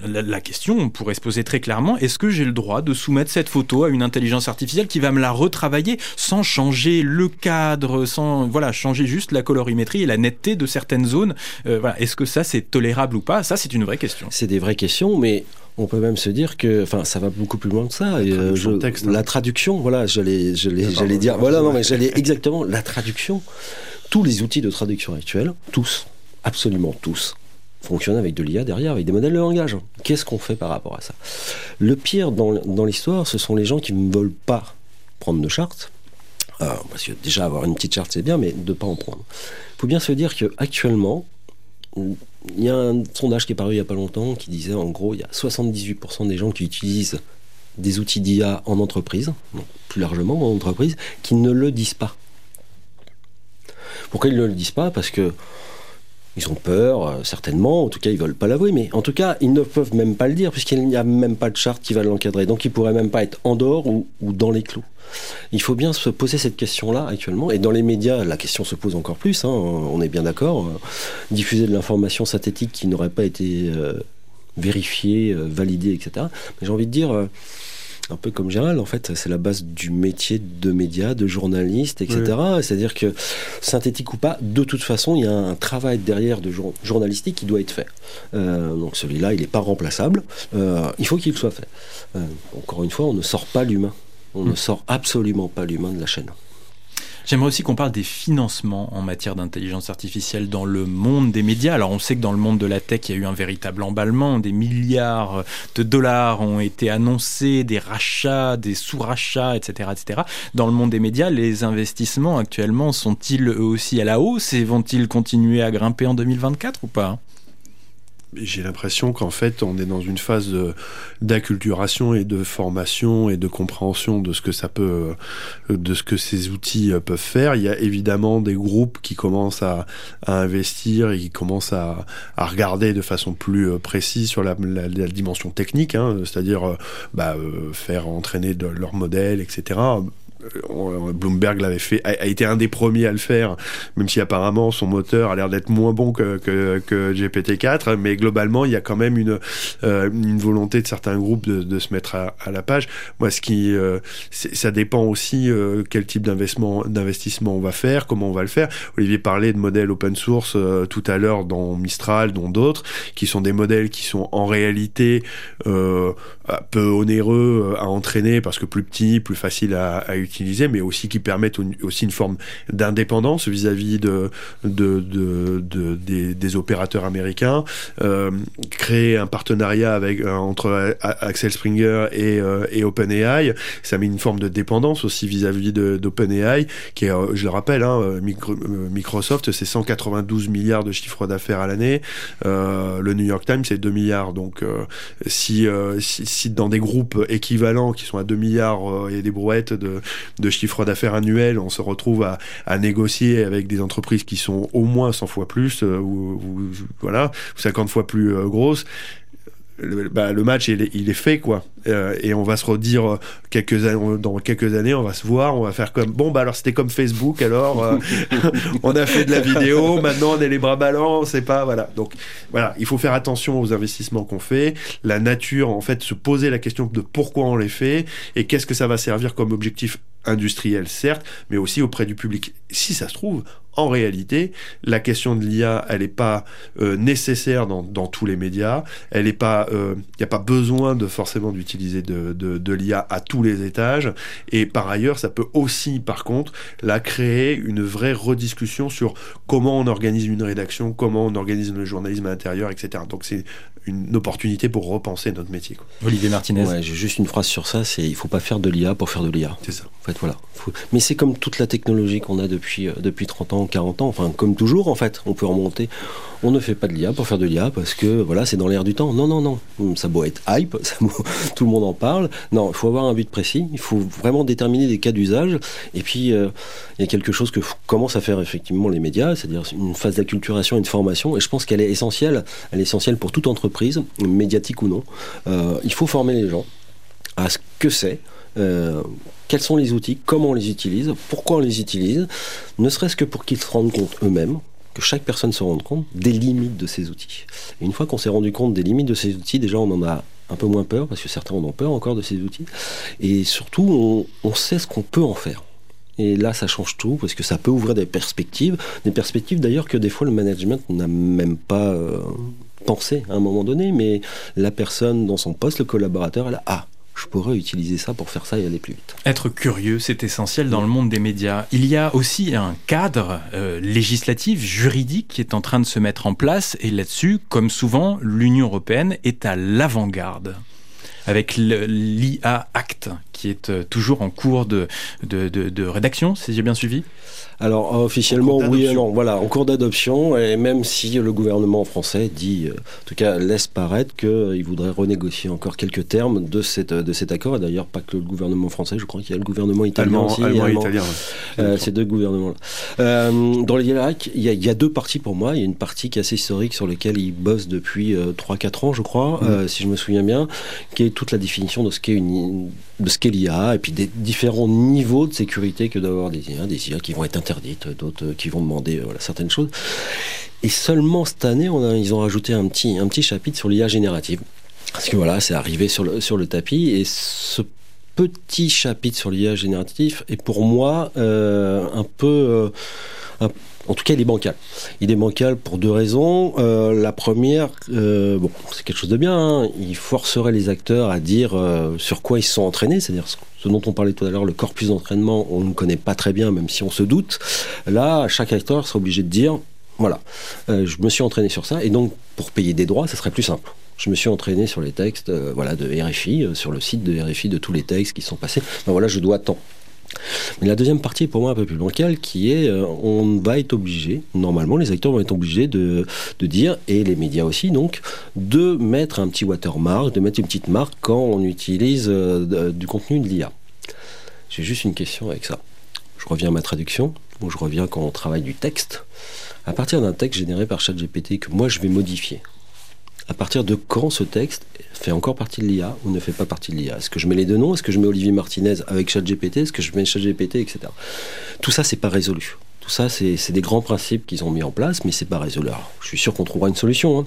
la, la, question pourrait se poser très clairement, est-ce que j'ai le droit de soumettre cette photo à une intelligence artificielle qui va me la retravailler sans changer le cadre, sans voilà changer juste la colorimétrie et la netteté de certaines zones. Euh, voilà. Est-ce que ça c'est tolérable ou pas? Ça c'est une vraie question. C'est des vraies questions, mais on peut même se dire que, enfin, ça va beaucoup plus loin que ça. La euh, traduction, texte, hein. la traduction voilà, j'allais, j'allais dire, voilà, non, mais j'allais exactement la traduction. Tous les outils de traduction actuels, tous, absolument tous, fonctionne avec de l'IA derrière, avec des modèles de langage. Qu'est-ce qu'on fait par rapport à ça? Le pire dans, dans l'histoire, ce sont les gens qui ne veulent pas prendre de charte. Euh, parce que déjà avoir une petite charte c'est bien, mais de ne pas en prendre. Il faut bien se dire qu'actuellement, il y a un sondage qui est paru il n'y a pas longtemps qui disait en gros, il y a 78% des gens qui utilisent des outils d'IA en entreprise, plus largement en entreprise, qui ne le disent pas. Pourquoi ils ne le disent pas? Parce que ils ont peur, euh, certainement. En tout cas, ils veulent pas l'avouer. Mais en tout cas, ils ne peuvent même pas le dire, puisqu'il n'y a même pas de charte qui va l'encadrer. Donc, ils pourraient même pas être en dehors ou, dans les clous. Il faut bien se poser cette question-là actuellement. Et dans les médias, la question se pose encore plus. Hein, on est bien d'accord. Euh, diffuser de l'information synthétique qui n'aurait pas été euh, vérifiée, validée, etc. Mais j'ai envie de dire un peu comme Gérald, en fait, c'est la base du métier de média, de journaliste, etc. C'est-à-dire que, synthétique ou pas, de toute façon, il y a un travail derrière de journalistique qui doit être fait. Euh, donc celui-là, il n'est pas remplaçable. Euh, il faut qu'il soit fait. Euh, encore une fois, on ne sort pas l'humain. On ne mm. sort absolument pas l'humain de la chaîne. J'aimerais aussi qu'on parle des financements en matière d'intelligence artificielle dans le monde des médias. Alors on sait que dans le monde de la tech, il y a eu un véritable emballement, des milliards de dollars ont été annoncés, des rachats, des sous-rachats, etc., etc. Dans le monde des médias, les investissements actuellement sont-ils eux aussi à la hausse et vont-ils continuer à grimper en 2024 ou pas? J'ai l'impression qu'en fait, on est dans une phase d'acculturation et de formation et de compréhension de ce que ça peut, de ce que ces outils euh, peuvent faire. Il y a évidemment des groupes qui commencent à, investir et qui commencent à, regarder de façon plus euh, précise sur la, dimension technique, hein, c'est-à-dire euh, bah, faire entraîner de, leur modèle, etc. Euh, Bloomberg l'avait fait, a, été un des premiers à le faire, même si apparemment son moteur a l'air d'être moins bon que, que, GPT-4, mais globalement il y a quand même une, euh, une volonté de certains groupes de, de se mettre à, à, la page. Moi, ce qui, euh, ça dépend aussi quel type d'investissement, d'investissement on va faire, comment on va le faire. Olivier parlait de modèles open source tout à l'heure dans Mistral, dont d'autres, qui sont des modèles qui sont en réalité peu onéreux à entraîner parce que plus petits, plus faciles à, à utiliser mais aussi qui permettent aussi une forme d'indépendance vis-à-vis de, de, de, des, opérateurs américains. Euh, créer un partenariat avec, euh, entre Axel Springer et, euh, et OpenAI, ça met une forme de dépendance aussi vis-à-vis d'OpenAI, qui est, je le rappelle, hein, Microsoft, c'est 192 milliards de chiffre d'affaires à l'année. le New York Times, c'est 2 milliards. Donc, si, dans des groupes équivalents qui sont à 2 milliards et des brouettes de, de chiffre d'affaires annuel, on se retrouve à, négocier avec des entreprises qui sont au moins 100 fois plus, euh, ou, ou, voilà, 50 fois plus euh, grosses. Le, bah, le match il est, fait quoi. Euh, et on va se redire euh, quelques dans quelques années on va se voir on va faire comme bon bah alors c'était comme Facebook alors on a fait de la vidéo maintenant on est les bras ballants c'est pas voilà. Donc voilà il faut faire attention aux investissements qu'on fait. La nature en fait se poser la question de pourquoi on les fait et qu'est-ce que ça va servir comme objectif industriel certes mais aussi auprès du public si ça se trouve en réalité, la question de l'IA, elle n'est pas euh, nécessaire dans, dans, tous les médias. Elle n'est pas, il euh, n'y a pas besoin de forcément d'utiliser de, de, de l'IA à tous les étages. Et par ailleurs, ça peut aussi, par contre, là créer une vraie rediscussion sur comment on organise une rédaction, comment on organise le journalisme à l'intérieur, etc. Donc c'est une opportunité pour repenser notre métier. Quoi. Olivier Martinez. Ouais, j'ai juste une phrase sur ça, c'est il faut pas faire de l'IA pour faire de l'IA. C'est ça. Mais c'est comme toute la technologie qu'on a depuis, euh, depuis 30 ans, 40 ans, enfin comme toujours en fait, on peut remonter. On ne fait pas de l'IA pour faire de l'IA parce que voilà, c'est dans l'air du temps. Non, non, non. Ça doit être hype, tout le monde en parle. Non, il faut avoir un but précis, il faut vraiment déterminer des cas d'usage. Et puis, euh, il y a quelque chose que commencent à faire effectivement les médias, c'est-à-dire une phase d'acculturation et de formation. Et je pense qu'elle est essentielle. Elle est essentielle pour toute entreprise, médiatique ou non. Euh, il faut former les gens à ce que c'est. Euh, quels sont les outils, comment on les utilise, pourquoi on les utilise, ne serait-ce que pour qu'ils se rendent compte eux-mêmes, que chaque personne se rende compte des limites de ces outils. Une fois qu'on s'est rendu compte des limites de ces outils, déjà on en a un peu moins peur, parce que certains en ont peur encore de ces outils, et surtout on, sait ce qu'on peut en faire. Et là, ça change tout parce que ça peut ouvrir des perspectives, des perspectives d'ailleurs que des fois le management n'a même pas euh, pensé à un moment donné, mais la personne dans son poste, le collaborateur, elle a je pourrais utiliser ça pour faire ça et aller plus vite. Être curieux, c'est essentiel dans le monde des médias. Il y a aussi un cadre euh, législatif, juridique qui est en train de se mettre en place et là-dessus, comme souvent, l'Union européenne est à l'avant-garde avec l'IA Act qui est euh, toujours en cours de, de, de, de rédaction, si j'ai bien suivi alors officiellement oui et non. Voilà, en cours d'adoption et même si le gouvernement français dit, euh, en tout cas laisse paraître qu'il voudrait renégocier encore quelques termes de, cette, de cet accord. Et d'ailleurs pas que le gouvernement français, je crois qu'il y a le gouvernement italien aussi. Allemand, et italien. Euh, ces deux gouvernements-là. Euh, dans l'IRAC, il y, a, il y a deux parties pour moi. Il y a une partie qui est assez historique sur laquelle ils bossent depuis 3-4 ans, je crois, mm. si je me souviens bien, qui est toute la définition de ce qu'est une de ce qu'est l'IA et puis des différents niveaux de sécurité que doivent avoir des IA, des IA qui vont être interdites, d'autres qui vont demander euh, certaines choses. Et seulement cette année, ils ont rajouté un petit, un petit chapitre sur l'IA générative. Parce que voilà, c'est arrivé sur le, sur le tapis et ce petit chapitre sur l'IA générative est pour moi euh, un peu... Euh, en tout cas, il est bancal. Il est bancal pour deux raisons. Euh, la première, euh, c'est quelque chose de bien. Hein. Il forcerait les acteurs à dire euh, sur quoi ils sont entraînés, c'est-à-dire ce dont on parlait tout à l'heure, le corpus d'entraînement, on ne connaît pas très bien, même si on se doute. Là, chaque acteur sera obligé de dire, voilà, je me suis entraîné sur ça, et donc pour payer des droits, ça serait plus simple je me suis entraîné sur les textes voilà, de RFI, sur le site de RFI de tous les textes qui sont passés. Ben voilà, je dois tant. Mais la deuxième partie est pour moi un peu plus bancale, qui est euh, on va être obligé, normalement les acteurs vont être obligés de, de, dire, et les médias aussi donc, de mettre un petit watermark, de mettre une petite marque quand on utilise euh, du contenu de l'IA. J'ai juste une question avec ça. Je reviens à ma traduction, je reviens quand on travaille du texte. À partir d'un texte généré par ChatGPT que moi je vais modifier, à partir de quand ce texte fait encore partie de l'IA ou ne fait pas partie de l'IA Est-ce que je mets les deux noms? Est-ce que je mets Olivier Martinez avec ChatGPT? Est-ce que je mets ChatGPT, etc. Tout ça, c'est pas résolu. Tout ça, c'est des grands principes qu'ils ont mis en place, mais c'est pas résolu. Alors, je suis sûr qu'on trouvera une solution. Hein.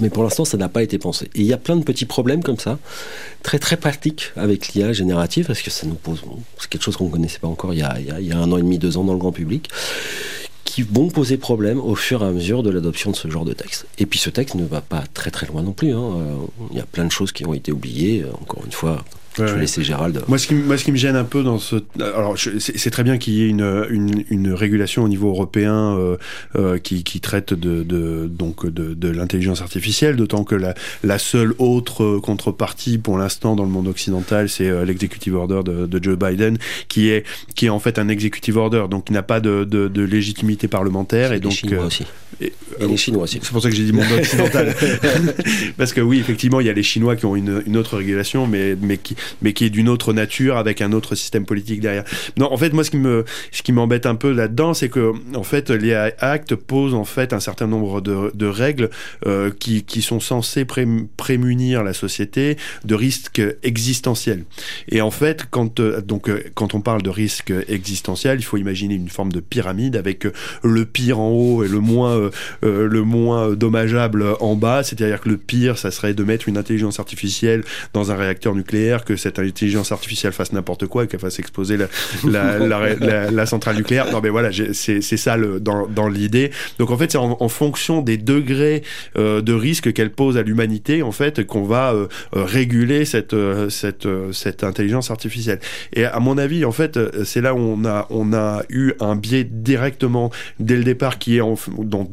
Mais pour l'instant, ça n'a pas été pensé. Et il y a plein de petits problèmes comme ça, très très pratiques avec l'IA générative, parce que ça nous pose. C'est quelque chose qu'on ne connaissait pas encore il y, a, il y, a, un an et demi, deux ans dans le grand public qui vont poser problème au fur et à mesure de l'adoption de ce genre de texte. Et puis ce texte ne va pas très très loin non plus. Hein. Euh, il y a plein de choses qui ont été oubliées. Euh, encore une fois, je vais laisser Gérald. Moi ce, qui, moi, ce qui me gêne un peu dans ce. Alors, c'est très bien qu'il y ait une, une, une, régulation au niveau européen euh, euh, qui, qui, traite de, de donc de, de l'intelligence artificielle, d'autant que la, la, seule autre contrepartie pour l'instant dans le monde occidental, c'est euh, l'executive order de, de, Joe Biden, qui est, qui est en fait un executive order, donc qui n'a pas de, de, de, légitimité parlementaire. Et, donc, Chinois aussi. Et, et les Chinois aussi. C'est pour ça que j'ai dit monde occidental. Parce que oui, effectivement, il y a les Chinois qui ont une, une autre régulation, mais, mais qui, mais qui est d'une autre nature avec un autre système politique derrière. Non, en fait, moi, ce qui me, ce qui m'embête un peu là-dedans, c'est que, en fait, les actes posent en fait un certain nombre de, règles euh, qui, qui sont censées pré prémunir la société de risques existentiels. Et en fait, quand euh, donc euh, quand on parle de risques existentiels, il faut imaginer une forme de pyramide avec le pire en haut et le moins le moins dommageable en bas. C'est-à-dire que le pire, ça serait de mettre une intelligence artificielle dans un réacteur nucléaire, que cette intelligence artificielle fasse n'importe quoi et qu'elle fasse exploser la, centrale nucléaire. Non, mais voilà, c'est ça dans, l'idée. Donc en fait, c'est en, fonction des degrés euh, de risque qu'elle pose à l'humanité, en fait, qu'on va euh, euh, réguler cette, intelligence artificielle. Et à mon avis, en fait, c'est là où on a, eu un biais directement dès le départ qui est dont,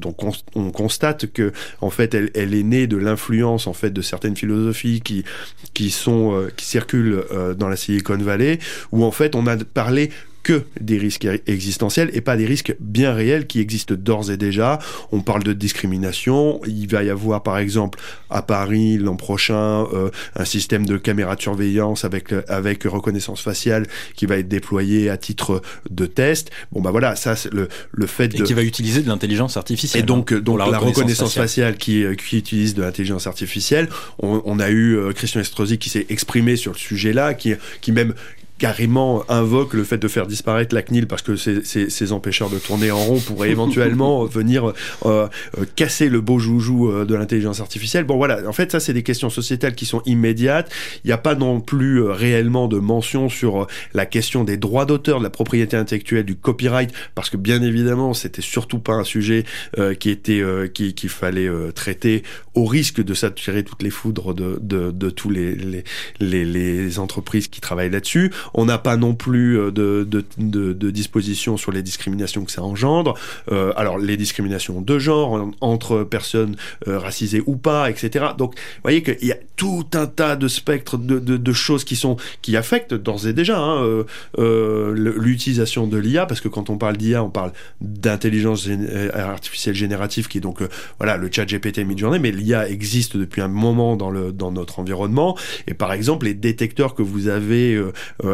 on constate que en fait, elle, est née de l'influence en fait de certaines philosophies qui sont qui circulent dans la Silicon Valley, où en fait on a parlé que des risques existentiels et pas des risques bien réels qui existent d'ores et déjà. On parle de discrimination. Il va y avoir, par exemple, à Paris l'an prochain, euh, un système de caméra de surveillance avec avec reconnaissance faciale qui va être déployé à titre de test. Bon bah voilà, ça c'est le le fait et qui va utiliser de l'intelligence artificielle. Et donc hein, donc la, reconnaissance, faciale, qui qui utilise de l'intelligence artificielle. On, on, a eu euh, Christian Estrosi qui s'est exprimé sur le sujet là, qui qui même carrément invoque le fait de faire disparaître la CNIL parce que ces, ces, empêcheurs de tourner en rond pourraient éventuellement venir euh, euh, casser le beau joujou euh, de l'intelligence artificielle. Bon voilà, en fait ça c'est des questions sociétales qui sont immédiates. Il n'y a pas non plus réellement de mention sur la question des droits d'auteur, de la propriété intellectuelle, du copyright, parce que bien évidemment c'était surtout pas un sujet qui était qu'il fallait traiter au risque de s'attirer toutes les foudres de, de, de tous les, les, les, les entreprises qui travaillent là-dessus. On n'a pas non plus euh, de, de, de, dispositions sur les discriminations que ça engendre. Euh, alors les discriminations de genre entre personnes euh, racisées ou pas, etc. Donc vous voyez qu'il y a tout un tas de spectres de, de, choses qui sont qui affectent d'ores et déjà hein, l'utilisation de l'IA parce que quand on parle d'IA, on parle d'intelligence artificielle générative qui est donc voilà le chat GPT mid-journée, mais l'IA existe depuis un moment dans le dans notre environnement et par exemple les détecteurs que vous avez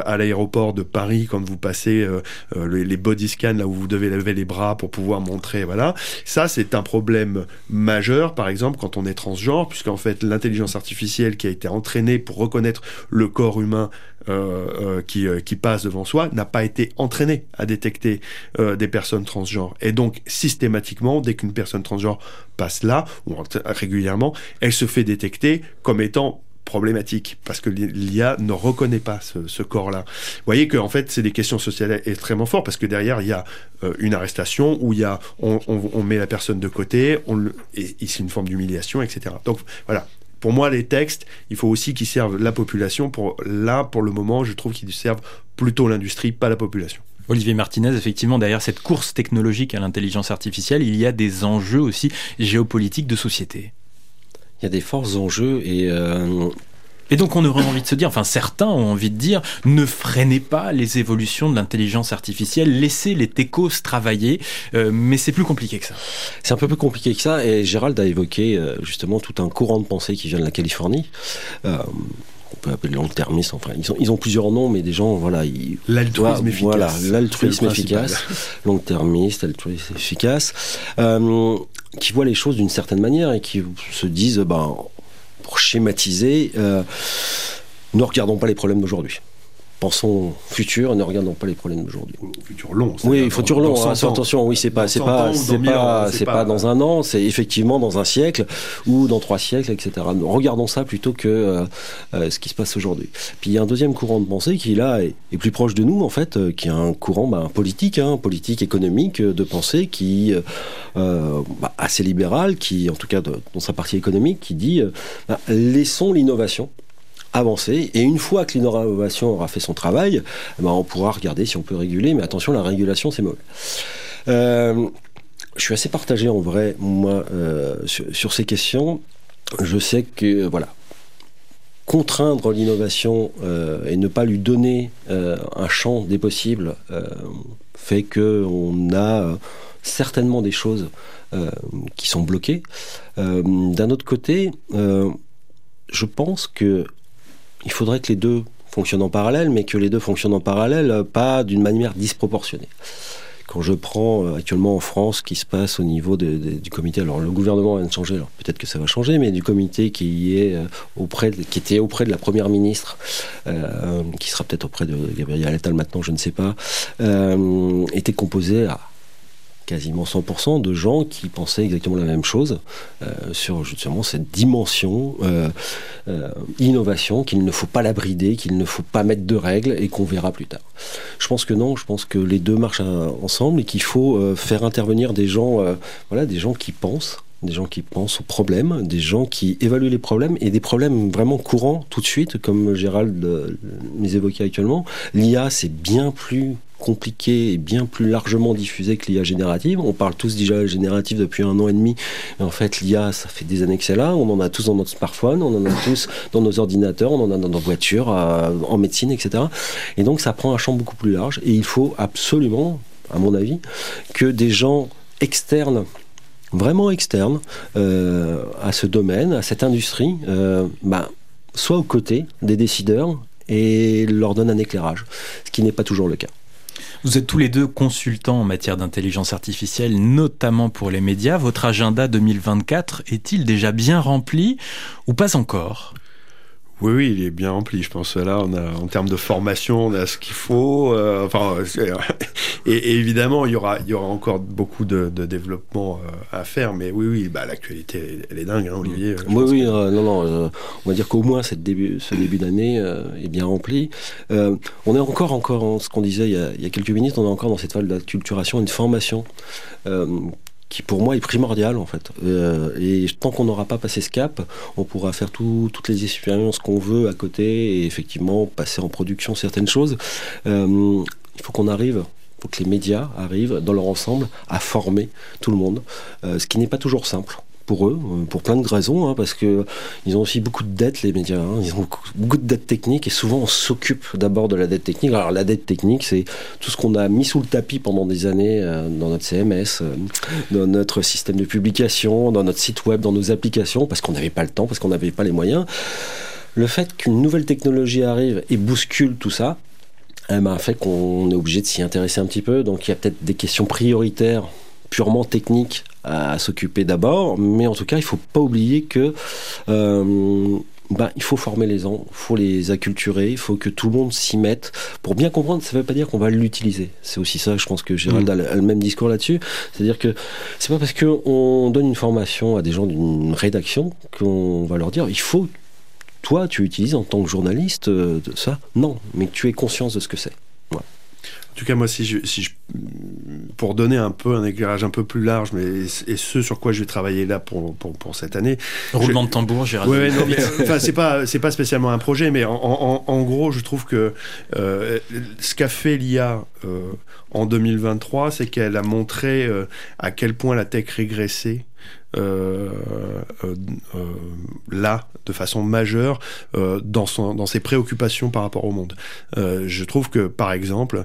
à l'aéroport de Paris quand vous passez euh, euh, les, body scans là où vous devez lever les bras pour pouvoir montrer voilà ça c'est un problème majeur par exemple quand on est transgenre puisqu'en fait l'intelligence artificielle qui a été entraînée pour reconnaître le corps humain euh, qui, qui passe devant soi n'a pas été entraînée à détecter des personnes transgenres. Et donc, systématiquement, dès qu'une personne transgenre passe là, ou régulièrement, elle se fait détecter comme étant problématique parce que l'IA ne reconnaît pas ce, corps-là. Vous voyez qu'en fait, c'est des questions sociales extrêmement fortes parce que derrière, il y a euh, une arrestation où il y a, on, met la personne de côté, on, et, c'est une forme d'humiliation, etc. Donc voilà. Pour moi, les textes, il faut aussi qu'ils servent la population. Là, pour le moment, je trouve qu'ils servent plutôt l'industrie, pas la population. Olivier Martinez, effectivement, derrière cette course technologique à l'intelligence artificielle, il y a des enjeux aussi géopolitiques de société y a des forts enjeux et euh, et donc on aurait envie de se dire, enfin certains ont envie de dire, ne freinez pas les évolutions de l'intelligence artificielle, laissez les techos travailler, euh, mais c'est plus compliqué que ça. C'est un peu plus compliqué que ça, et Gérald a évoqué euh, justement tout un courant de pensée qui vient de la Californie. On peut appeler long-termiste, enfin ils ont, ils ont plusieurs noms, mais des gens, voilà... L'altruisme efficace. Voilà, l'altruisme efficace, long-termiste, altruisme efficace qui voient les choses d'une certaine manière et qui se disent, ben, pour schématiser, euh, ne regardons pas les problèmes d'aujourd'hui pensons futur ne regardons pas les problèmes d'aujourd'hui. Futur long. Oui, futur long. Hein, attention, oui, c'est pas, c'est pas, c'est pas, c'est pas, dans un an, c'est effectivement dans un siècle ou dans trois siècles, etc. Regardons ça plutôt que euh, euh, ce qui se passe aujourd'hui. Puis il y a un deuxième courant de pensée qui là est, plus proche de nous en fait, euh, qui est un courant ben, politique, hein, politique économique de pensée qui bah, assez libéral, qui en tout cas dans sa partie économique, qui dit ben, laissons l'innovation avancer. Et une fois que l'innovation aura fait son travail, eh ben on pourra regarder si on peut réguler. Mais attention, la régulation, c'est mauvais. Euh, je suis assez partagé en vrai, moi, euh, sur, ces questions. Je sais que, voilà, contraindre l'innovation euh, et ne pas lui donner un champ des possibles fait qu'on a certainement des choses qui sont bloquées. D'un autre côté, je pense que il faudrait que les deux fonctionnent en parallèle, mais que les deux fonctionnent en parallèle, euh, pas d'une manière disproportionnée. Quand je prends euh, actuellement en France ce qui se passe au niveau du comité, alors le gouvernement vient de changer, alors peut-être que ça va changer, mais du comité qui est euh, auprès, qui était auprès de la première ministre, qui sera peut-être auprès de Gabriel Attal maintenant, je ne sais pas, était composé à quasiment 100% de gens qui pensaient exactement la même chose euh, sur justement cette dimension euh, euh, innovation qu'il ne faut pas la brider, qu'il ne faut pas mettre de règles et qu'on verra plus tard. Je pense que non, je pense que les deux marchent ensemble et qu'il faut faire intervenir des gens, voilà, des gens qui pensent des gens qui pensent aux problèmes, des gens qui évaluent les problèmes et des problèmes vraiment courants tout de suite, comme Gérald les évoquait actuellement. L'IA, c'est bien plus compliqué et bien plus largement diffusé que l'IA générative. On parle tous d'IA générative depuis un an et demi, mais en fait l'IA, ça fait des années que c'est là. On en a tous dans notre smartphone, on en a tous dans nos ordinateurs, on en a dans nos voitures, euh, en médecine, etc. Et donc ça prend un champ beaucoup plus large et il faut absolument, à mon avis, que des gens externes vraiment externes euh, à ce domaine, à cette industrie, euh, bah, soient aux côtés des décideurs et leur donnent un éclairage, ce qui n'est pas toujours le cas. Vous êtes tous les deux consultants en matière d'intelligence artificielle, notamment pour les médias. Votre agenda 2024 est-il déjà bien rempli ou pas encore? Oui, oui, il est bien rempli. Je pense là, on a, en termes de formation, on a ce qu'il faut. Euh, enfin, et, évidemment, il y aura, il y aura encore beaucoup de, développement euh, à faire. Mais oui, oui, bah, l'actualité, elle, est dingue, hein, Olivier. Oui, oui, non, non. on va dire qu'au moins cette début, ce début d'année est bien rempli. on est encore, encore, ce qu'on disait il y, a, il y, a, quelques minutes, on est encore dans cette phase d'acculturation de formation qui pour moi est primordial en fait. Euh, et tant qu'on n'aura pas passé ce cap, on pourra faire toutes les expériences qu'on veut à côté et effectivement passer en production certaines choses. Euh, il faut qu'on arrive il faut que les médias arrivent dans leur ensemble à former tout le monde, euh, ce qui n'est pas toujours simple pour eux, euh, pour plein de raisons, hein, parce que ils ont aussi beaucoup de dettes, les médias. Hein. ils ont beaucoup, de dettes techniques et souvent on s'occupe d'abord de la dette technique. Alors la dette technique, c'est tout ce qu'on a mis sous le tapis pendant des années euh, dans notre CMS, euh, dans notre système de publication, dans notre site web, dans nos applications, parce qu'on n'avait pas le temps, parce qu'on n'avait pas les moyens. Le fait qu'une nouvelle technologie arrive et bouscule tout ça, eh ben, fait qu'on est obligé de s'y intéresser un petit peu. Donc il y a peut-être des questions prioritaires purement techniques à, s'occuper d'abord, mais en tout cas, il faut pas oublier que euh, ben, il faut former les gens, il faut les acculturer, il faut que tout le monde s'y mette. Pour bien comprendre, ça ne veut pas dire qu'on va l'utiliser. C'est aussi ça, je pense que Gérald mm. a le même discours là-dessus. C'est-à-dire que c'est pas parce qu'on donne une formation à des gens d'une rédaction qu'on va leur dire il faut, toi, tu utilises en tant que journaliste euh, ça. Non, mais tu aies conscience de ce que c'est. En tout cas, moi, si je, si je, pour donner un peu un éclairage un peu plus large, mais et, ce sur quoi je vais travailler là pour, pour, pour cette année. Roulement de tambour, Gérald. Ouais, non, mais enfin, c'est pas c'est pas spécialement un projet, mais en, en, en gros, je trouve que euh, ce qu'a fait l'IA euh, en 2023, c'est qu'elle a montré euh, à quel point la tech régressait là de façon majeure dans, dans ses préoccupations par rapport au monde. je trouve que par exemple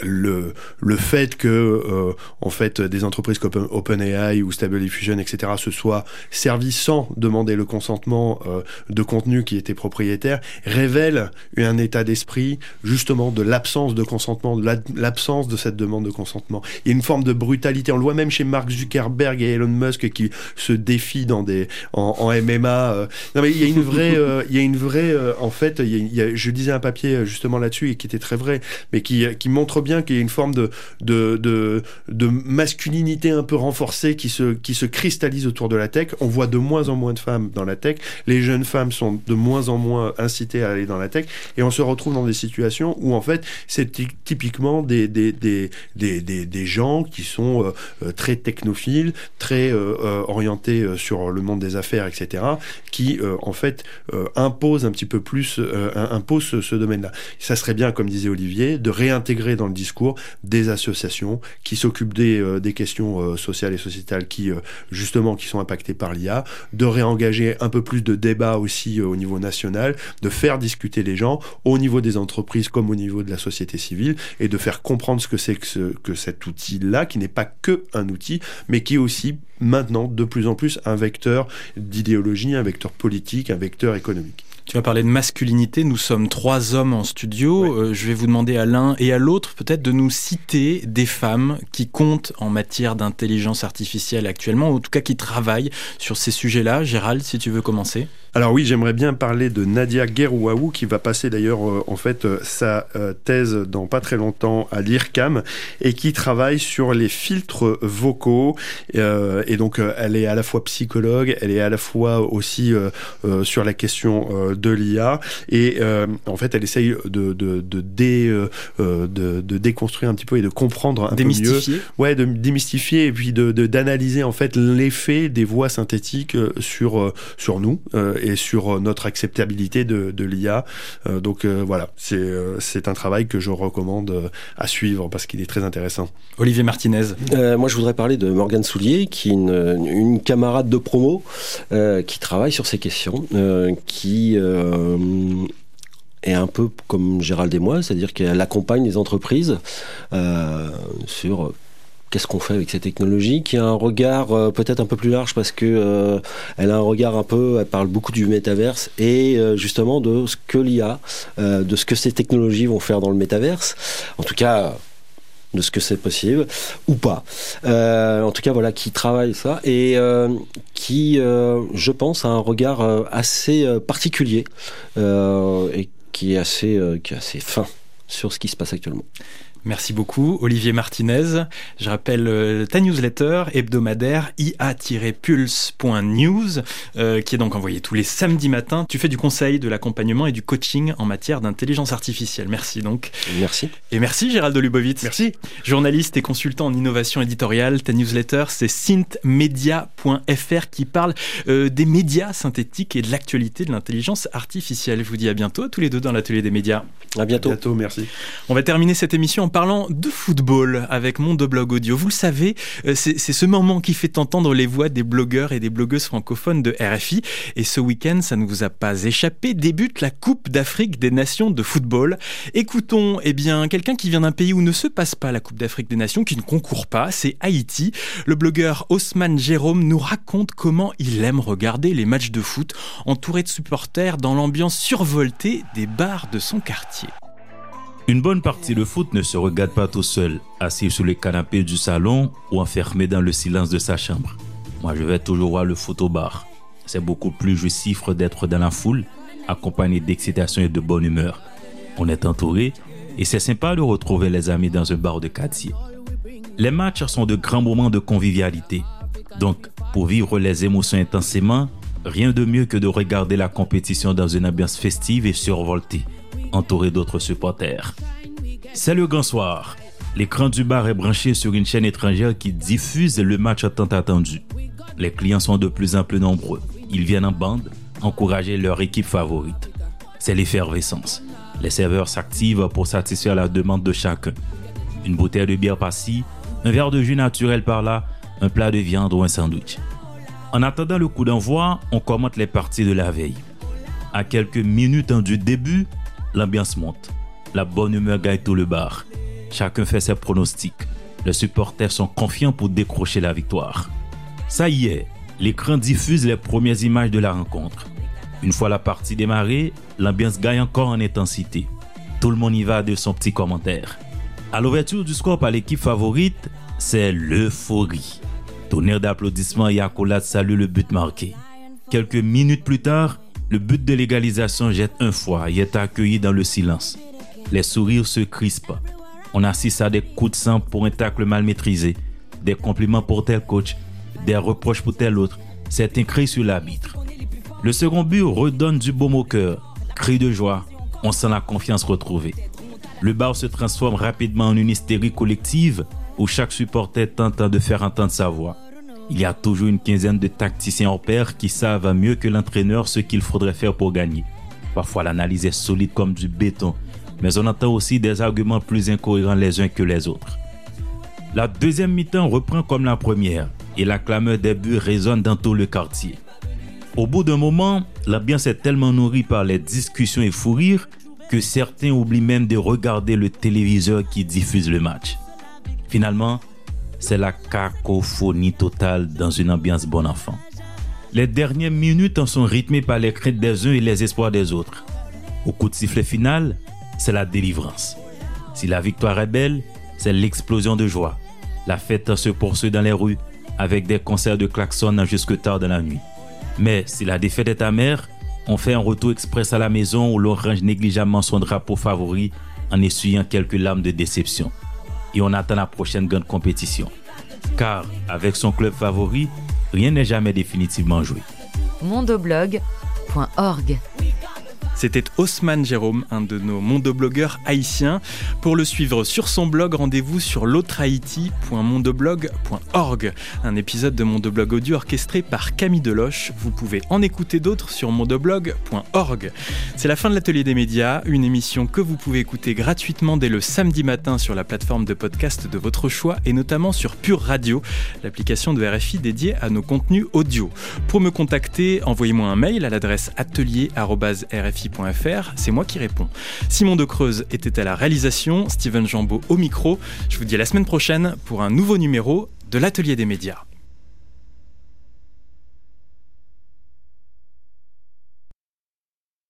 le, le fait que euh, en fait des entreprises comme OpenAI ou Stable Diffusion etc se soient servis sans demander le consentement euh, de contenu qui était propriétaire révèle un état d'esprit justement de l'absence de consentement de l'absence de cette demande de consentement il y a une forme de brutalité on le voit même chez Mark Zuckerberg et Elon Musk qui se défient dans des en, MMA euh. non mais il y a une vraie il y a une vraie en fait il y a, je disais un papier justement là-dessus et qui était très vrai mais qui, qui montre bien qu'il y ait une forme de, de, de, masculinité un peu renforcée qui se, qui se cristallise autour de la tech. On voit de moins en moins de femmes dans la tech. Les jeunes femmes sont de moins en moins incitées à aller dans la tech. Et on se retrouve dans des situations où, en fait, c'est typiquement des, des, des, des, des, gens qui sont euh, euh, très technophiles, très euh, orientés sur le monde des affaires, etc., qui, en fait, imposent un petit peu plus, imposent ce, ce domaine-là. Ça serait bien, comme disait Olivier, de réintégrer dans le discours des associations qui s'occupent des, euh, questions euh, sociales et sociétales qui, euh, justement, qui sont impactées par l'IA, de réengager un peu plus de débat aussi au niveau national, de faire discuter les gens au niveau des entreprises comme au niveau de la société civile et de faire comprendre ce que c'est que, que cet outil-là, qui n'est pas que un outil, mais qui est aussi maintenant de plus en plus un vecteur d'idéologie, un vecteur politique, un vecteur économique. Tu vas parler de masculinité. Nous sommes trois hommes en studio. Euh, je vais vous demander à l'un et à l'autre peut-être de nous citer des femmes qui comptent en matière d'intelligence artificielle actuellement, ou en tout cas qui travaillent sur ces sujets-là. Gérald, si tu veux commencer. Alors oui, j'aimerais bien parler de Nadia Gerouaou qui va passer d'ailleurs euh, en fait euh, sa euh, thèse dans pas très longtemps à l'IRCAM et qui travaille sur les filtres vocaux. Et donc elle est à la fois psychologue, elle est à la fois aussi sur la question de l'IA et en fait elle essaye de de de, dé, de, de déconstruire un petit peu et de comprendre un peu mieux, ouais, de démystifier et puis de d'analyser en fait l'effet des voix synthétiques sur sur nous et sur euh, notre acceptabilité de, de l'IA. Euh, donc euh, voilà, c'est un travail que je recommande à suivre parce qu'il est très intéressant. Olivier Martinez. moi, je voudrais parler de Morgane Soulier, qui est une, une camarade de promo qui travaille sur ces questions, qui est un peu comme Gérald et moi, c'est-à-dire qu'elle accompagne les entreprises sur qu'est-ce qu'on fait avec ces technologies, qui a un regard euh, peut-être un peu plus large parce que euh, elle a un regard un peu, elle parle beaucoup du métaverse et euh, justement de ce que l'IA, de ce que ces technologies vont faire dans le métaverse. En tout cas de ce que c'est possible ou pas. en tout cas, voilà, qui travaille ça et qui, je pense, a un regard assez particulier et qui est assez, qui est assez fin sur ce qui se passe actuellement. Merci beaucoup, Olivier Martinez. Je rappelle euh, ta newsletter hebdomadaire ia-pulse.news, euh, qui est donc envoyée tous les samedis matins. Tu fais du conseil, de l'accompagnement et du coaching en matière d'intelligence artificielle. Merci donc. Merci. Et merci Gérald Lubovitz. Merci. Journaliste et consultant en innovation éditoriale. Ta newsletter, c'est synthmedia.fr qui parle euh, des médias synthétiques et de l'actualité de l'intelligence artificielle. Je vous dis à bientôt, tous les deux dans l'atelier des médias. À bientôt. À bientôt, merci. On va terminer cette émission en parlant de football avec Monde Blog Audio. Vous le savez, euh, c'est ce moment qui fait entendre les voix des blogueurs et des blogueuses francophones de RFI. Et ce week-end, ça ne vous a pas échappé, débute la Coupe d'Afrique des Nations de football. Écoutons, eh bien, quelqu'un qui vient d'un pays où ne se passe pas la Coupe d'Afrique des Nations, qui ne concourt pas, c'est Haïti. Le blogueur Osman Jérôme nous raconte comment il aime regarder les matchs de foot entouré de supporters dans l'ambiance survoltée des bars de son quartier. Une bonne partie de foot ne se regarde pas tout seul, assis sur le canapé du salon ou enfermé dans le silence de sa chambre. Moi, je vais toujours voir le foot au bar. C'est beaucoup plus jouissif d'être dans la foule, accompagné d'excitation et de bonne humeur. On est entouré et c'est sympa de retrouver les amis dans un bar de quartier. Les matchs sont de grands moments de convivialité. Donc, pour vivre les émotions intensément, rien de mieux que de regarder la compétition dans une ambiance festive et survoltée entouré d'autres supporters. C'est le grand soir. L'écran du bar est branché sur une chaîne étrangère qui diffuse le match tant attendu. Les clients sont de plus en plus nombreux. Ils viennent en bande encourager leur équipe favorite. C'est l'effervescence. Les serveurs s'activent pour satisfaire la demande de chacun. Une bouteille de bière par-ci, un verre de jus naturel par-là, un plat de viande ou un sandwich. En attendant le coup d'envoi, on commente les parties de la veille. À quelques minutes du début, L'ambiance monte. La bonne humeur gagne tout le bar. Chacun fait ses pronostics. Les supporters sont confiants pour décrocher la victoire. Ça y est, l'écran diffuse les premières images de la rencontre. Une fois la partie démarrée, l'ambiance gagne encore en intensité. Tout le monde y va de son petit commentaire. À l'ouverture du score par l'équipe favorite, c'est l'euphorie. Tonnerre d'applaudissements et accolades salue le but marqué. Quelques minutes plus tard, le but de l'égalisation jette un foie et est accueilli dans le silence. Les sourires se crispent. On assiste à des coups de sang pour un tacle mal maîtrisé, des compliments pour tel coach, des reproches pour tel autre. Certains crient sur l'arbitre. Le second but redonne du baume au cœur. Cri de joie. On sent la confiance retrouvée. Le bar se transforme rapidement en une hystérie collective où chaque supporter tente de faire entendre sa voix. Il y a toujours une quinzaine de tacticiens en pair qui savent mieux que l'entraîneur ce qu'il faudrait faire pour gagner. Parfois l'analyse est solide comme du béton, mais on entend aussi des arguments plus incohérents les uns que les autres. La deuxième mi-temps reprend comme la première et la clameur des buts résonne dans tout le quartier. Au bout d'un moment, l'ambiance est tellement nourrie par les discussions et fous rires que certains oublient même de regarder le téléviseur qui diffuse le match. Finalement, c'est la cacophonie totale dans une ambiance bon enfant. Les dernières minutes en sont rythmées par les craintes des uns et les espoirs des autres. Au coup de sifflet final, c'est la délivrance. Si la victoire est belle, c'est l'explosion de joie. La fête se poursuit dans les rues avec des concerts de klaxons jusque tard dans la nuit. Mais si la défaite est amère, On fait un retour express à la maison où l'on range négligemment son drapeau favori en essuyant quelques larmes de déception. Et on attend la prochaine grande compétition. Car avec son club favori, rien n'est jamais définitivement joué. mondoblog.org C'était Haussmann Jérôme, un de nos mondoblogueurs haïtiens. Pour le suivre sur son blog, rendez-vous sur l'autre-haïti.mondoblog.org. Un épisode de Mondoblog audio orchestré par Camille Deloche. Vous pouvez en écouter d'autres sur mondoblog.org. C'est la fin de l'atelier des médias, une émission que vous pouvez écouter gratuitement dès le samedi matin sur la plateforme de podcast de votre choix et notamment sur Pure Radio, l'application de RFI dédiée à nos contenus audio. Pour me contacter, envoyez-moi un mail à l'adresse atelier.rfi c'est moi qui réponds. Simon de Creuse était à la réalisation, Steven Jambeau au micro. Je vous dis à la semaine prochaine pour un nouveau numéro de l'Atelier des médias.